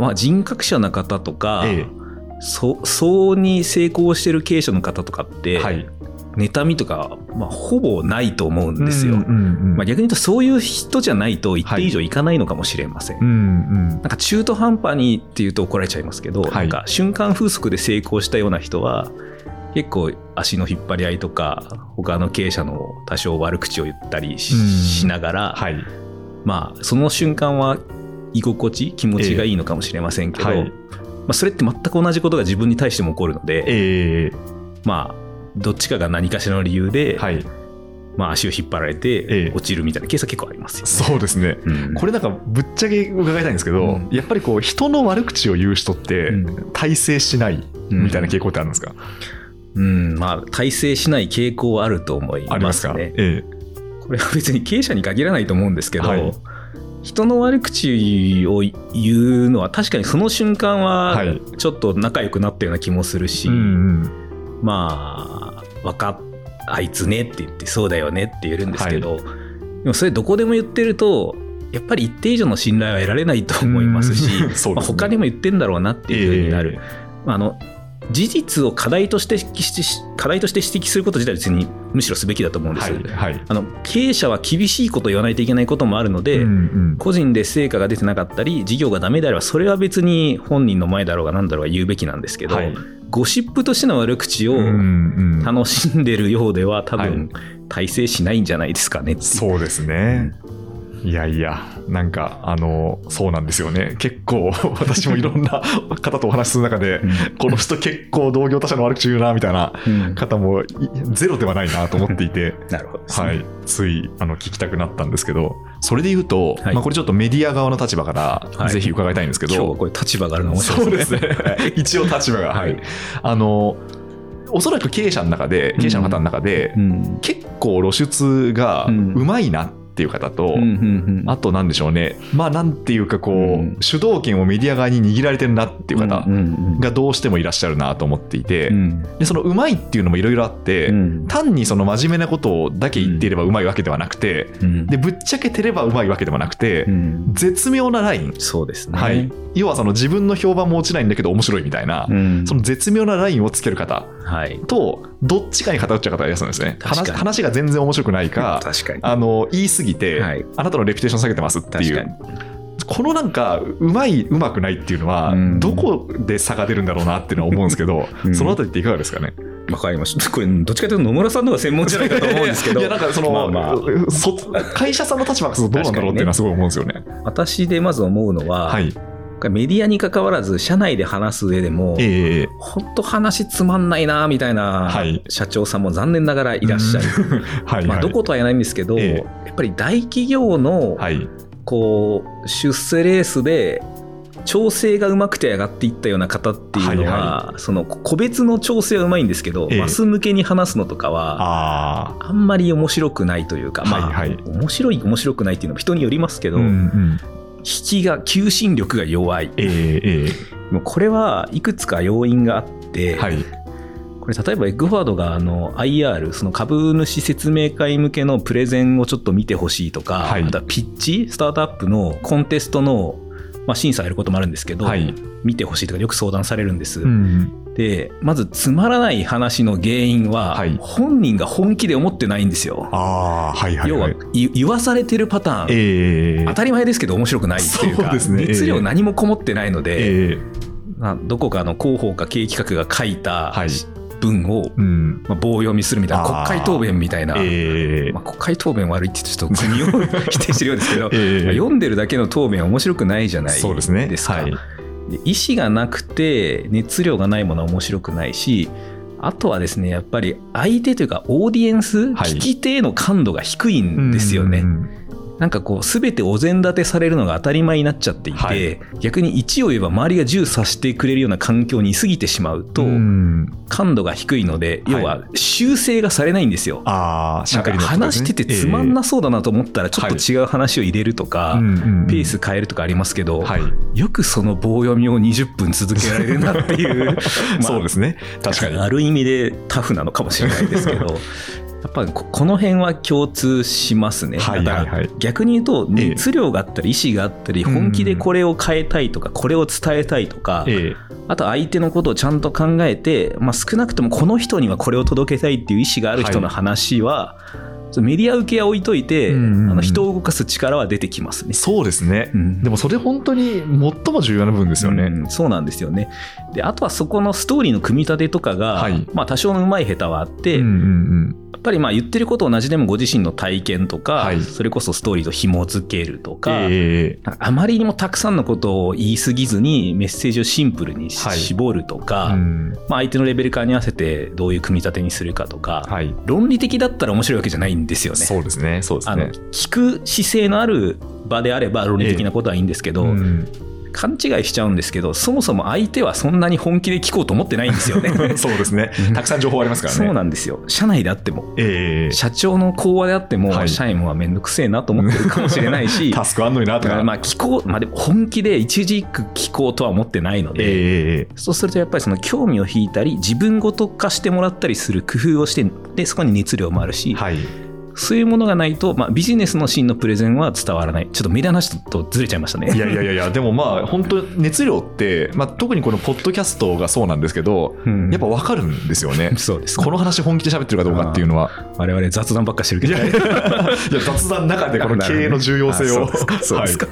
[SPEAKER 3] まあ、人格者な方とか、
[SPEAKER 2] え
[SPEAKER 3] そそうに成功してる経営者の方とかって、
[SPEAKER 2] はい。
[SPEAKER 3] 妬みとか、まあ、ほぼないと思うんですよ。
[SPEAKER 2] うんうんうん
[SPEAKER 3] まあ、逆に言うとそういう人じゃないと一定以上いかないのかもしれません。
[SPEAKER 2] うんうん。
[SPEAKER 3] なんか中途半端にっていうと怒られちゃいますけど、
[SPEAKER 2] はい
[SPEAKER 3] なんか瞬間風速で成功したような人は結構足の引っ張り合いとか他の経営者の多少悪口を言ったりし,、
[SPEAKER 2] うん
[SPEAKER 3] ながら、
[SPEAKER 2] はい。
[SPEAKER 3] まあその瞬間は居心地気持ちがいいのかもしれませんけど、
[SPEAKER 2] ええ。はい。
[SPEAKER 3] まあ、それって全く同じことが自分に対しても起こるので、
[SPEAKER 2] え
[SPEAKER 3] まあどっちかが何かしらの理由で、
[SPEAKER 2] えはい。
[SPEAKER 3] まあ、足を引っ張られ
[SPEAKER 2] え
[SPEAKER 3] て
[SPEAKER 2] え
[SPEAKER 3] 落ちるみたいなケースは結構ありますよね。
[SPEAKER 2] そうですね。
[SPEAKER 3] うん。
[SPEAKER 2] これなんかぶっちゃけ伺いたいんですけど、
[SPEAKER 3] うん。
[SPEAKER 2] やっぱりこう人の悪口を言う人って
[SPEAKER 3] うん。
[SPEAKER 2] 大成しないみたいな傾向ってあるんですか、
[SPEAKER 3] うん、まあ、体制しない傾向はあると思い
[SPEAKER 2] ありまか、
[SPEAKER 3] ますすね。
[SPEAKER 2] え。
[SPEAKER 3] これは別に経営者に限らないと思うんですけど、
[SPEAKER 2] はい
[SPEAKER 3] 人の悪口を言うのは確かにその瞬間は
[SPEAKER 2] はい。
[SPEAKER 3] ちょっと仲良くなったような気もするし、
[SPEAKER 2] えうんうん。
[SPEAKER 3] まあ、わかっあいつねって言ってそうだよねって言えるんですけど、でもそれどこでも言ってるとやっぱり一定以上の信頼は得られないと思いますし *laughs*
[SPEAKER 2] うんね。
[SPEAKER 3] まあ他にも言ってんだろうなっていうふうになる、まああの事実を課題として指摘し課題として指摘すること自体は別にむしろすべきだと思うんです、
[SPEAKER 2] はいはい。
[SPEAKER 3] あの経営者は厳しいことを言わないといけないこともあるので、
[SPEAKER 2] うんうん。
[SPEAKER 3] 個人で成果が出てなかったり事業がダメであればそれは別に本人の前だろうが何だろうが言うべきなんですけど、
[SPEAKER 2] はい。
[SPEAKER 3] ゴシップとしての悪口を楽しんでるようでは多
[SPEAKER 2] はい。
[SPEAKER 3] 分大成しないんじゃないですかね
[SPEAKER 2] そうですね。いやいや、なんか、あの、そうなんですよね。結構、*laughs* 私もいろんな方とお話しする中で、この人結構同業他社の悪口言うな、みたいな
[SPEAKER 3] うん。
[SPEAKER 2] 方もいゼロではないなと思っていて、*laughs*
[SPEAKER 3] なるほど
[SPEAKER 2] はい、ついあの聞きたくなったんですけど、それで言うと、
[SPEAKER 3] はい。
[SPEAKER 2] まあ、これちょっとメディア側の立場から
[SPEAKER 3] はい。
[SPEAKER 2] ぜひ伺いたいんですけど、
[SPEAKER 3] 今日はこれ立場があるの面白
[SPEAKER 2] そうです
[SPEAKER 3] ね。
[SPEAKER 2] ね。*laughs* 一応立場が、はい。あの、おそらく経営者の中で、経営者の方の中で、
[SPEAKER 3] うん。
[SPEAKER 2] 結構露出が
[SPEAKER 3] うん。
[SPEAKER 2] うまいなっていう方と、あとなんでしょうね、まあなんていうかこう、
[SPEAKER 3] うん。
[SPEAKER 2] 主導権をメディア側に握られてるなっていう方がどうしてもいらっしゃるなと思っていて、
[SPEAKER 3] うん。
[SPEAKER 2] でそのうまいっていうのもいろいろあって、
[SPEAKER 3] うん。
[SPEAKER 2] 単にその真面目なことだけ言っていればうまいわけではなくて、
[SPEAKER 3] うん。
[SPEAKER 2] でぶっちゃけてればうまいわけでもなくて、
[SPEAKER 3] うん。
[SPEAKER 2] 絶妙なライン、
[SPEAKER 3] そうですね。
[SPEAKER 2] はい、要はその自分の評判も落ちないんだけど面白いみたいな、
[SPEAKER 3] うん。
[SPEAKER 2] その絶妙なラインをつける方
[SPEAKER 3] はい、
[SPEAKER 2] とどっちかに偏っちゃう方がいらっしゃるんですね話話が全然面白くないか *laughs*
[SPEAKER 3] 確かに。
[SPEAKER 2] あの言い過ぎて、
[SPEAKER 3] はい
[SPEAKER 2] あなたのレピュテーション下げてますっていう。このなんかうまいうまくないっていうのは、
[SPEAKER 3] うん
[SPEAKER 2] どこで差が出るんだろうなっていうのは思うんですけど、*laughs*
[SPEAKER 3] うん
[SPEAKER 2] そのあたりっていかがですかね？
[SPEAKER 3] わかりました。これ、どっちかというと野村さんの方が専門じゃないかと思うんですけど、
[SPEAKER 2] いやなんかその、
[SPEAKER 3] まあまあ
[SPEAKER 2] そ *laughs* 会社さんの立場がどうなんだろうっていうのはすごい思うんですよね。
[SPEAKER 3] 私でまず思うのは、
[SPEAKER 2] はい。
[SPEAKER 3] メディアに関わらず、社内で話す上でも、
[SPEAKER 2] ええ
[SPEAKER 3] 本当話つまんないなみたいな
[SPEAKER 2] はい
[SPEAKER 3] 社長さんも残念ながらいらっしゃる。*laughs*
[SPEAKER 2] はい、
[SPEAKER 3] まあ、
[SPEAKER 2] はい。
[SPEAKER 3] どことは言えないんですけど、
[SPEAKER 2] え
[SPEAKER 3] やっぱり大企業の
[SPEAKER 2] はい。
[SPEAKER 3] こう出世レースで調整がうまくて上がっていったような方っていうのは、
[SPEAKER 2] は
[SPEAKER 3] その個別の調整はうまいんですけど、
[SPEAKER 2] ええ
[SPEAKER 3] マス向けに話すのとかはあんまり面白くないというか、まあ、
[SPEAKER 2] はいはい
[SPEAKER 3] 面白い面白くないっていうのも人によりますけど、
[SPEAKER 2] うんうん。
[SPEAKER 3] 引きが求心力が弱い
[SPEAKER 2] えええ
[SPEAKER 3] もうこれはいくつか要因があって、
[SPEAKER 2] えはい。
[SPEAKER 3] これ例えばエッグフォワードがあの IR その株主説明会向けのプレゼンをちょっと見てほしいとか、
[SPEAKER 2] はい
[SPEAKER 3] あとはピッチスタートアップのコンテストの、まあ、審査やることもあるんですけど、
[SPEAKER 2] はい。
[SPEAKER 3] 見てほしいとかよく相談されるんです、
[SPEAKER 2] うん。
[SPEAKER 3] でまずつまらない話の原因は、
[SPEAKER 2] はい。
[SPEAKER 3] 本人が本気で思ってないんですよ、
[SPEAKER 2] ああ、はいはい、
[SPEAKER 3] 要
[SPEAKER 2] は。
[SPEAKER 3] はいい言わされてるパターン、
[SPEAKER 2] ええ
[SPEAKER 3] 当たり前ですけど面白くないっていうか
[SPEAKER 2] ね。
[SPEAKER 3] 熱量何もこもってないので、
[SPEAKER 2] ええ。
[SPEAKER 3] まあどこかの広報か経営企画が書いた
[SPEAKER 2] はい。
[SPEAKER 3] 文を、
[SPEAKER 2] うん。
[SPEAKER 3] まあ、棒読みするみたいな国会答弁みたいな、
[SPEAKER 2] ええ
[SPEAKER 3] まあ、国会答弁悪いって言ってちょっと国を否定してるようですけど、*laughs*
[SPEAKER 2] ええ。
[SPEAKER 3] まあ読んでるだけの答弁は面白くないじゃない
[SPEAKER 2] そうですね。
[SPEAKER 3] ですか。
[SPEAKER 2] はい。
[SPEAKER 3] で意思がなくて熱量がないものは面白くないしあとはですねやっぱり相手というかオーディエンス、
[SPEAKER 2] はい
[SPEAKER 3] 聞き手への感度が低いんですよね
[SPEAKER 2] うん。
[SPEAKER 3] なんかこう、すべてお膳立てされるのが当たり前になっちゃっていて、
[SPEAKER 2] はい
[SPEAKER 3] 逆に1を言えば周りが銃さしてくれるような環境に過ぎてしまうと、
[SPEAKER 2] うん
[SPEAKER 3] 感度が低いので、要は修正がされないんですよ。
[SPEAKER 2] ああ、し
[SPEAKER 3] なんか話しててつまんなそうだなと思ったらちょっと違う話を入れるとか、
[SPEAKER 2] うんうんうん
[SPEAKER 3] ペース変えるとかありますけど、
[SPEAKER 2] はい。
[SPEAKER 3] よくその棒読みを20分続けられるなっていう、*laughs* まあ
[SPEAKER 2] そうですね。確かに。
[SPEAKER 3] ある意味でタフなのかもしれないですけど、*laughs* やっぱりここの辺は共通しますね。
[SPEAKER 2] はいはいはい
[SPEAKER 3] 逆に言うと、
[SPEAKER 2] ええ
[SPEAKER 3] 熱量があったり、意志があったり、本気でこれを変えたいとか、これを伝えたいとか、
[SPEAKER 2] え
[SPEAKER 3] あと相手のことをちゃんと考えて、まあ、少なくともこの人にはこれを届けたいっていう意思がある人の話は、そのメディア受けは置いといて、
[SPEAKER 2] うんうんうん
[SPEAKER 3] あの人を動かす力は出てきますね
[SPEAKER 2] え。そうですね。
[SPEAKER 3] うん
[SPEAKER 2] でもそれ本当に最も重要な部分ですよね。
[SPEAKER 3] うんそうなんですよね。で、あとはそこのストーリーの組み立てとかが、
[SPEAKER 2] はい
[SPEAKER 3] まあ多少の上手い下手はあって、
[SPEAKER 2] うんうん
[SPEAKER 3] やっぱりまあ言ってること同じでもご自身の体験とか、
[SPEAKER 2] はい
[SPEAKER 3] それこそストーリーと紐付けると
[SPEAKER 2] うん。
[SPEAKER 3] か、
[SPEAKER 2] ええ
[SPEAKER 3] なんかあまりにもたくさんのことを言い過ぎずにメッセージをシンプルにし
[SPEAKER 2] はい
[SPEAKER 3] 絞るとか、
[SPEAKER 2] うん
[SPEAKER 3] まあ、相手のレベル感に合わせてどういう組み立てにするかとか、
[SPEAKER 2] はい。
[SPEAKER 3] 論理的だったら面白いわけじゃないんですよね。
[SPEAKER 2] そうですね。そうです
[SPEAKER 3] あの
[SPEAKER 2] ね。
[SPEAKER 3] 聞く姿勢のある場であれば論理的なことはいいんですけど、
[SPEAKER 2] うん
[SPEAKER 3] 勘違いしちゃうんですけどそもそも相手はそんなに本気で聞こうと思ってないんですよね。*laughs*
[SPEAKER 2] そうですね。たくさん情報ありますからね。
[SPEAKER 3] そうなんですよ社内であっても
[SPEAKER 2] ええ
[SPEAKER 3] 社長の講話であっても、
[SPEAKER 2] はい
[SPEAKER 3] 社員はめんどくせえなと思ってるかもしれないし *laughs*
[SPEAKER 2] タスクあんのになとか。
[SPEAKER 3] まあ聞こう、まあ、でも本気で一時句聞こうとは思ってないので、
[SPEAKER 2] ええええ
[SPEAKER 3] そうするとやっぱりその興味を引いたり自分ごと化してもらったりする工夫をしてでそこに熱量もあるし、
[SPEAKER 2] はい。
[SPEAKER 3] そういうものがないと、まあ、ビジネスのシーンのプレゼンは伝わらない。ちょっとメディアの話とずれちゃいましたね。
[SPEAKER 2] いやいやいやでもまあ、本当熱量って、まあ、特にこのポッドキャストがそうなんですけど、
[SPEAKER 3] うん。
[SPEAKER 2] やっぱ分かるんですよね。*laughs*
[SPEAKER 3] そうです
[SPEAKER 2] この話本気で喋ってるかどうかっていうのは。
[SPEAKER 3] 我々雑談ばっかしてるけど。
[SPEAKER 2] いや雑談の中でこの経営の重要性を。
[SPEAKER 3] あ *laughs* そうですか。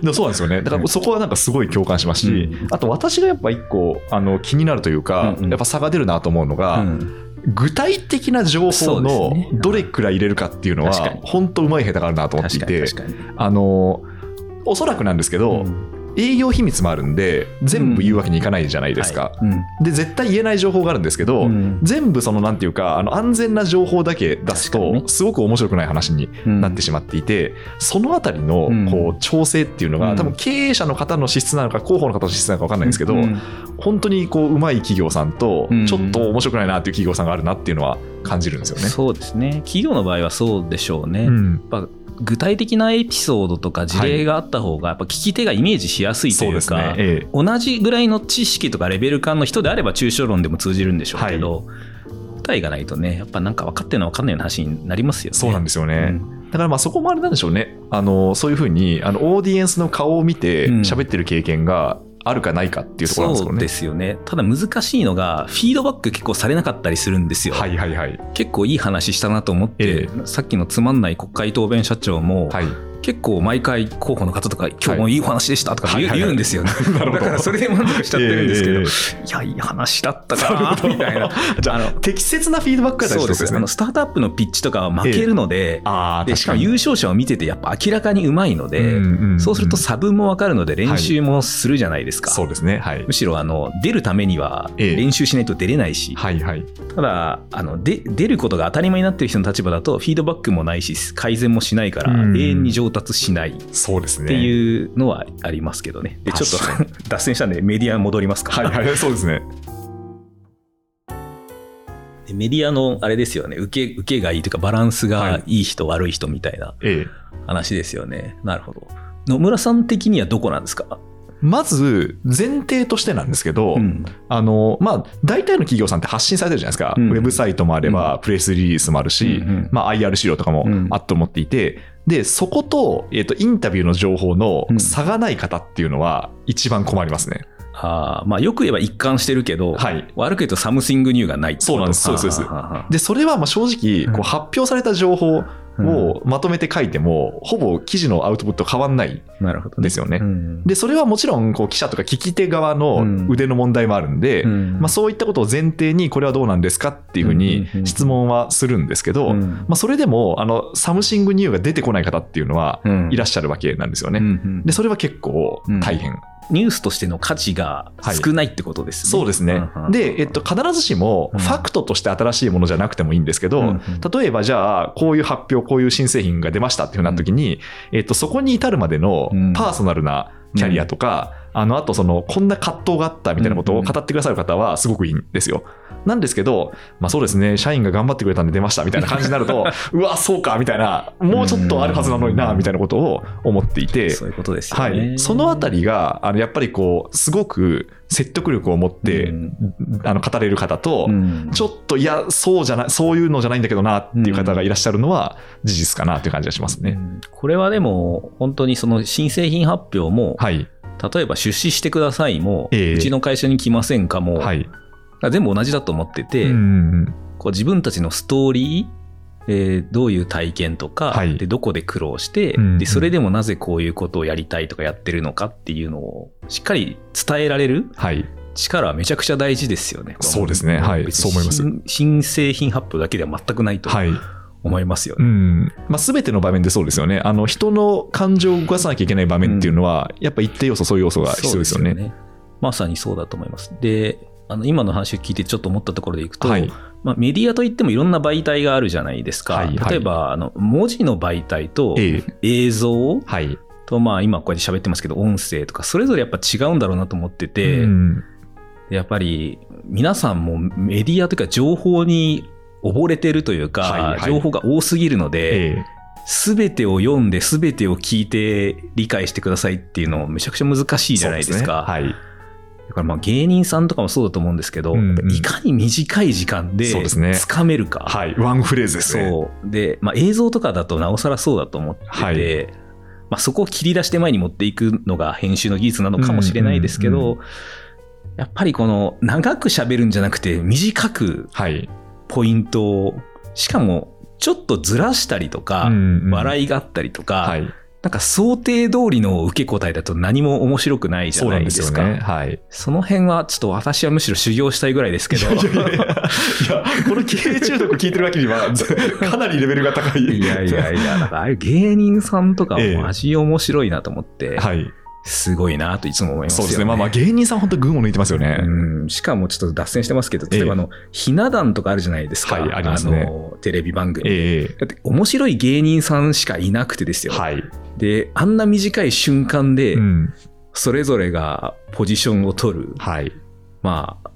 [SPEAKER 3] で
[SPEAKER 2] もそうなんですよね。だからそこはなんかすごい共感しますし、
[SPEAKER 3] うん。
[SPEAKER 2] あと私がやっぱ一個あの気になるというか、
[SPEAKER 3] うんうん。
[SPEAKER 2] やっぱ差が出るなと思うのが、
[SPEAKER 3] うん
[SPEAKER 2] 具体的な情報の
[SPEAKER 3] ね。
[SPEAKER 2] どれくらい入れるかっていうのは、本当うまい下手があるなと思っていて。あの、おそらくなんですけど、
[SPEAKER 3] うん
[SPEAKER 2] 営業秘密もあるんで、全部言うわけにいかないじゃないですか。
[SPEAKER 3] はい。うん。
[SPEAKER 2] で、絶対言えない情報があるんですけど、
[SPEAKER 3] うん。
[SPEAKER 2] 全部そのなんていうか、あの安全な情報だけ出すと、すごく面白くない話になってしまっていて、そのあたりの
[SPEAKER 3] うん。
[SPEAKER 2] こう調整っていうのが、
[SPEAKER 3] うん。
[SPEAKER 2] 多分経営者の方の資質なのか、広報の方の資質なのか分かんないんですけど、
[SPEAKER 3] うん。
[SPEAKER 2] 本当にこううまい企業さんと
[SPEAKER 3] うん、
[SPEAKER 2] ちょっと面白くないなっていう企業さんがあるなっていうのは感じるんですよね。
[SPEAKER 3] そうですね企業の場合はそうでしょうね。
[SPEAKER 2] うん
[SPEAKER 3] やっぱ具体的なエピソードとか事例があった方がやっぱ聞き手がイメージしやすいというか
[SPEAKER 2] ですね。ええ
[SPEAKER 3] 同じぐらいの知識とかレベル感の人であれば抽象論でも通じるんでしょうけど、答えがないとねやっぱなんか分かってるのは分かんないような話になりますよね。
[SPEAKER 2] そうなん
[SPEAKER 3] で
[SPEAKER 2] ですよね。だからまあそこもあれなんでしょうね。あの、そういうふうに、あの、オーディエンスの顔を見て
[SPEAKER 3] うん
[SPEAKER 2] 喋ってる経験があるかないかっていうところなんですよね。
[SPEAKER 3] そうですよね。ただ難しいのがフィードバック結構されなかったりするんですよ。
[SPEAKER 2] はいはいはい。
[SPEAKER 3] 結構いい話したなと思って、
[SPEAKER 2] え
[SPEAKER 3] さっきのつまんない国会答弁社長も、
[SPEAKER 2] はい。
[SPEAKER 3] 結構毎回候補の方とか今日もいいお話でしたとか言う,、んですよね。*laughs* だからそれで満足しちゃってるんですけど、
[SPEAKER 2] ええ
[SPEAKER 3] いやいい話だったかな *laughs* みたいな。
[SPEAKER 2] じゃあ
[SPEAKER 3] あの
[SPEAKER 2] 適切なフィードバックが大事
[SPEAKER 3] です
[SPEAKER 2] ね。
[SPEAKER 3] あのスタートアップのピッチとかは負けるので、
[SPEAKER 2] ああ、
[SPEAKER 3] でしかも
[SPEAKER 2] 確
[SPEAKER 3] 優勝者を見ててやっぱ明らかにうまいので、
[SPEAKER 2] うんうんうん
[SPEAKER 3] そうすると差分も分かるので練習もするじゃないですか。
[SPEAKER 2] そうですね。はい
[SPEAKER 3] む。しろあの出るためには
[SPEAKER 2] ええ
[SPEAKER 3] 練習しないと出れないし、
[SPEAKER 2] はいはい。
[SPEAKER 3] ただあので出ることが当たり前になってる人の立場だとフィードバックもないし改善もしないから
[SPEAKER 2] うん
[SPEAKER 3] 永遠に上達しないっ
[SPEAKER 2] そうですね。
[SPEAKER 3] ていうのはありますけどね。でちょっと脱線したんでメディア戻りますか？
[SPEAKER 2] はいはい、そうですね。
[SPEAKER 3] でメディアのあれですよね受け受けがいいというかバランスがいい人、悪い人みたいな
[SPEAKER 2] ええ。
[SPEAKER 3] 話ですよね。なるほど。野村さん的にはどこなんですか、
[SPEAKER 2] まず、前提としてなんですけど、
[SPEAKER 3] うん。
[SPEAKER 2] あの、まあ、大体の企業さんって発信されてるじゃないですか。
[SPEAKER 3] うん。
[SPEAKER 2] ウェブサイトもあれば、プレスリリースもあるし、
[SPEAKER 3] うんうん。
[SPEAKER 2] まあ、IR 資料とかも
[SPEAKER 3] うん。
[SPEAKER 2] あっと思っていて、で、そこと、えっ、と、インタビューの情報の
[SPEAKER 3] うん。
[SPEAKER 2] 差がない方っていうのは、一番困りますね。
[SPEAKER 3] あーまあ、よく言えば一貫してるけど、
[SPEAKER 2] はい。
[SPEAKER 3] 悪く言うと something new がない
[SPEAKER 2] そうなんです。そうです。そうでそれはまあ正直、
[SPEAKER 3] うん。
[SPEAKER 2] こう発表された情報をまとめて書いても、ほぼ記事のアウトプット変わんない。ですよね。
[SPEAKER 3] うん
[SPEAKER 2] で、それはもちろん、こう、記者とか聞き手側の腕の問題もあるんで、
[SPEAKER 3] うん
[SPEAKER 2] まあ、そういったことを前提に、これはどうなんですかっていうふうに質問はするんですけど、
[SPEAKER 3] うん
[SPEAKER 2] まあ、それでも、あの、 something new が出てこない方っていうのは
[SPEAKER 3] うん
[SPEAKER 2] いらっしゃるわけなんですよね。で、それは結構大変
[SPEAKER 3] ニュースとしての価値が少ないってことですね。
[SPEAKER 2] そうですね。で、えっと、必ずしも
[SPEAKER 3] うん。
[SPEAKER 2] ファクトとして新しいものじゃなくてもいいんですけど、例えばじゃあ、こういう発表、こういう新製品が出ましたっていうふうにな時に、えっと、そこに至るまでの
[SPEAKER 3] うん。
[SPEAKER 2] パーソナルなキャリアとか、あの、あとその、こんな葛藤があったみたいなことを語ってくださる方はすごくいいんですよ。なんですけど、まあそうですね、社員が頑張ってくれたんで出ましたみたいな感じになると、*laughs* うわ、そうか、みたいな、もうちょっとあるはずなのにな、みたいなことを思っていて、
[SPEAKER 3] そういうことですよ
[SPEAKER 2] は
[SPEAKER 3] ね。
[SPEAKER 2] い、そのあたりが、あのやっぱりこう、すごく説得力を持って、
[SPEAKER 3] うん
[SPEAKER 2] あの語れる方と、
[SPEAKER 3] うん
[SPEAKER 2] ちょっと、いや、そうじゃない、そういうのじゃないんだけどなっていう方がいらっしゃるのは事実かなという感じがしますね。
[SPEAKER 3] うんこれはでも、本当にその新製品発表も、
[SPEAKER 2] はい。
[SPEAKER 3] 例えば出資してくださいも、
[SPEAKER 2] ええ
[SPEAKER 3] うちの会社に来ませんかも、
[SPEAKER 2] はい。
[SPEAKER 3] 全部同じだと思ってて、
[SPEAKER 2] うん
[SPEAKER 3] こう自分たちのストーリー、えーどういう体験とか、
[SPEAKER 2] はい
[SPEAKER 3] でどこで苦労して、
[SPEAKER 2] うん
[SPEAKER 3] で、それでもなぜこういうことをやりたいとかやってるのかっていうのをしっかり伝えられる
[SPEAKER 2] はい。
[SPEAKER 3] 力はめちゃくちゃ大事ですよね。
[SPEAKER 2] そうですねはいそう思います
[SPEAKER 3] 新新製品発表だけでは全くないと
[SPEAKER 2] はい。
[SPEAKER 3] 思いますよね。
[SPEAKER 2] うん。まあ、すべての場面でそうですよね。あの、人の感情を動かさなきゃいけない場面っていうのは、やっぱ一定要素、そういう要素が必要ですよね。
[SPEAKER 3] そうまさにそうだと思います。で、あの今の話を聞いてちょっと思ったところでいくと、
[SPEAKER 2] はい。
[SPEAKER 3] まあ、メディアといってもいろんな媒体があるじゃないですか。
[SPEAKER 2] はいはい
[SPEAKER 3] 例えばあの文字の媒体と
[SPEAKER 2] ええ。
[SPEAKER 3] 映像
[SPEAKER 2] はい。
[SPEAKER 3] と、まあ、今こうやって喋ってますけど音声とかそれぞれやっぱ違うんだろうなと思ってて、
[SPEAKER 2] うん
[SPEAKER 3] やっぱり皆さんもメディアというか情報に溺れてるというか、
[SPEAKER 2] はいはい
[SPEAKER 3] 情報が多すぎるので、
[SPEAKER 2] え
[SPEAKER 3] べてを読んで、すべてを聞いて理解してくださいっていうのめちゃくちゃ難しいじゃないですか。
[SPEAKER 2] そうねはい。
[SPEAKER 3] だからまあ芸人さんとかもそうだと思うんですけど、
[SPEAKER 2] うんうん
[SPEAKER 3] いかに短い時間でつかめるか。
[SPEAKER 2] はい。ワンフレーズですね。
[SPEAKER 3] そう。で、まあ、映像とかだとなおさらそうだと思ってて、
[SPEAKER 2] はい
[SPEAKER 3] まあ、そこを切り出して前に持っていくのが編集の技術なのかもしれないですけど、
[SPEAKER 2] うんうんう
[SPEAKER 3] やっぱりこの長く喋るんじゃなくて短く
[SPEAKER 2] はい。
[SPEAKER 3] ポイントを、しかもちょっとずらしたりとか、笑
[SPEAKER 2] い
[SPEAKER 3] いがあったりとか、
[SPEAKER 2] はい。
[SPEAKER 3] なんか想定通りの受け答えだと何も面白くないじゃ
[SPEAKER 2] そう
[SPEAKER 3] な
[SPEAKER 2] ないんです
[SPEAKER 3] か。
[SPEAKER 2] ね。はい。
[SPEAKER 3] その辺はちょっと私はむしろ修行したいぐらいですけど。*laughs*
[SPEAKER 2] いやこの経営中毒聞いてるわけには、*laughs* かなりレベルが高い。
[SPEAKER 3] いやいやいや、だからああいう芸人さんとか
[SPEAKER 2] ええ
[SPEAKER 3] もマジ面白いなと思って、
[SPEAKER 2] はい。
[SPEAKER 3] すごいなといつも思いますよね。
[SPEAKER 2] そうですね。まあまあ、芸人さん本当群を抜いてますよね。
[SPEAKER 3] うん、しかもちょっと脱線してますけど、例えばあの、ひな壇とかあるじゃないですか。
[SPEAKER 2] はいありますね
[SPEAKER 3] の、テレビ番組。
[SPEAKER 2] ええ
[SPEAKER 3] だって面白い芸人さんしかいなくてですよ。
[SPEAKER 2] はい。
[SPEAKER 3] で、あんな短い瞬間で
[SPEAKER 2] う、ん。
[SPEAKER 3] それぞれがポジションを取る。
[SPEAKER 2] はい。
[SPEAKER 3] まあ、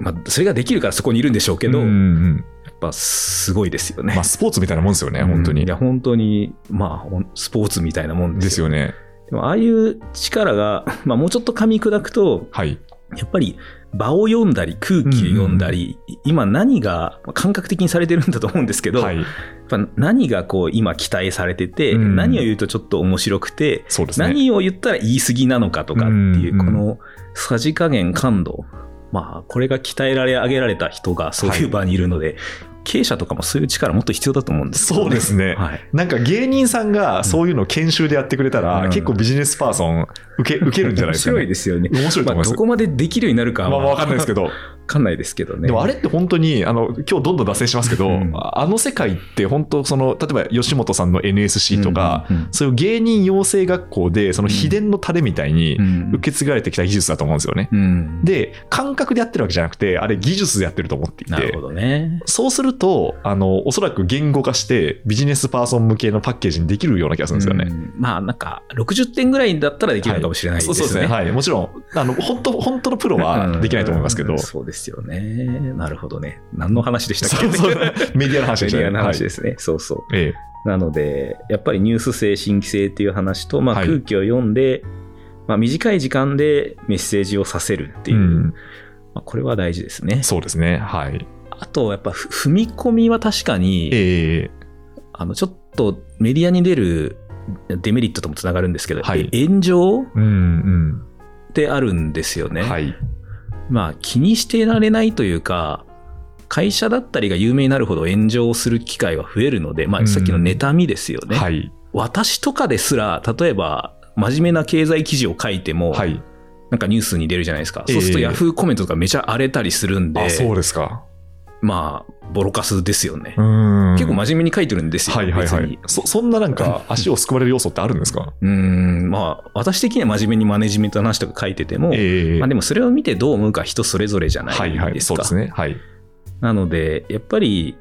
[SPEAKER 3] まあ、それができるからそこにいるんでしょうけど、
[SPEAKER 2] うんう
[SPEAKER 3] や
[SPEAKER 2] ん
[SPEAKER 3] っぱすごいですよね。
[SPEAKER 2] まあ、スポーツみたいなもんですよね、本当に
[SPEAKER 3] うんい。や、本当に、まあスポーツみたいなもんでよ。
[SPEAKER 2] ですすよね。
[SPEAKER 3] でもああいう力が、*laughs* まあ、もうちょっと噛み砕くと、
[SPEAKER 2] はい。
[SPEAKER 3] やっぱり場を読んだり空気を読んだり、今何がまあ感覚的にされてるんだと思うんですけど、
[SPEAKER 2] はい。
[SPEAKER 3] やっぱ何がこう今期待されてて、
[SPEAKER 2] うん
[SPEAKER 3] 何を言うとちょっと面白くて、
[SPEAKER 2] ね。
[SPEAKER 3] 何を言ったら言い過ぎなのかとかっていう、
[SPEAKER 2] うん
[SPEAKER 3] このさじ加減感度、まあこれが鍛えられ上げられた人がそういう場にいるので、経営者とかもそういう力もっと必要だと思うんですよ
[SPEAKER 2] そうですね。
[SPEAKER 3] はい。
[SPEAKER 2] なんか芸人さんがそういうのを研修でやってくれたら、
[SPEAKER 3] うん
[SPEAKER 2] 結構ビジネスパーソン受け、受けるんじゃない
[SPEAKER 3] 面
[SPEAKER 2] ですか、ね。
[SPEAKER 3] 白いですよね。
[SPEAKER 2] 面白いと思います。
[SPEAKER 3] まあどこまでできるようになるかは、
[SPEAKER 2] まあ、わかんないですけど。
[SPEAKER 3] わかんないですけどね。
[SPEAKER 2] でもあれって本当に、あの、今日どんどん脱線しますけど、
[SPEAKER 3] うん
[SPEAKER 2] あの世界って本当その、例えば吉本さんの NSC とか、
[SPEAKER 3] うんうんうん
[SPEAKER 2] そういう芸人養成学校で、その秘伝のタレみたいに
[SPEAKER 3] うん
[SPEAKER 2] 受け継がれてきた技術だと思うんですよね。
[SPEAKER 3] うん
[SPEAKER 2] で、感覚でやってるわけじゃなくて、あれ技術でやってると思っていて
[SPEAKER 3] なるほ、どね。
[SPEAKER 2] そうすると、あの、おそらく言語化してビジネスパーソン向けのパッケージにできるような気がするんですよね。
[SPEAKER 3] うんまあなんか60点ぐらいだったらできるのかもしれないですね。
[SPEAKER 2] そうそうですね。はい。もちろん、あの、本当本当のプロは *laughs* できないと思いますけど、
[SPEAKER 3] うんそうですよね。なるほどね。何の話でしたっけ？
[SPEAKER 2] そうそう *laughs* メディアの話でしたね。
[SPEAKER 3] メディアの話
[SPEAKER 2] はい
[SPEAKER 3] ですね。そうそう。
[SPEAKER 2] え
[SPEAKER 3] なので、やっぱりニュース性、新規性っていう話と、まあ、
[SPEAKER 2] はい
[SPEAKER 3] 空気を読んで、まあ、短い時間でメッセージをさせるって
[SPEAKER 2] え。
[SPEAKER 3] いう、
[SPEAKER 2] うん。
[SPEAKER 3] まあ、これは大事ですね。
[SPEAKER 2] そうですね。はい。
[SPEAKER 3] あと、やっぱふ踏み込みは確かに、
[SPEAKER 2] ええ。
[SPEAKER 3] あの、ちょっとメディアに出るデメリットともつながるんですけど、
[SPEAKER 2] はい
[SPEAKER 3] 炎上
[SPEAKER 2] うん
[SPEAKER 3] ってあるんですよね。
[SPEAKER 2] うん。はい。
[SPEAKER 3] まあ気にしてられないというか、会社だったりが有名になるほど炎上する機会は増えるので、ま
[SPEAKER 2] うん
[SPEAKER 3] あさっきの妬みですよね。
[SPEAKER 2] はい。
[SPEAKER 3] 私とかですら、例えば真面目な経済記事を書いても、
[SPEAKER 2] はい。
[SPEAKER 3] なんかニュースに出るじゃないですか。
[SPEAKER 2] ええ
[SPEAKER 3] そうするとヤフーコメントとかめちゃ荒れたりするんで、
[SPEAKER 2] あ、そうですか。
[SPEAKER 3] まあ、ボロカスですよね。
[SPEAKER 2] うん
[SPEAKER 3] 結構真面目に書いてるんですよ。
[SPEAKER 2] はいはいはい
[SPEAKER 3] 別に。
[SPEAKER 2] そそんななんか *laughs* 足をすくわれる要素ってあるんですか？
[SPEAKER 3] うーん、まあ、私的には真面目にマネジメントの話とか書いてても、
[SPEAKER 2] ええ
[SPEAKER 3] まあでもそれを見てどう思うか人それぞれじゃないですか。
[SPEAKER 2] はいはいそうですねはい
[SPEAKER 3] なので、やっぱり、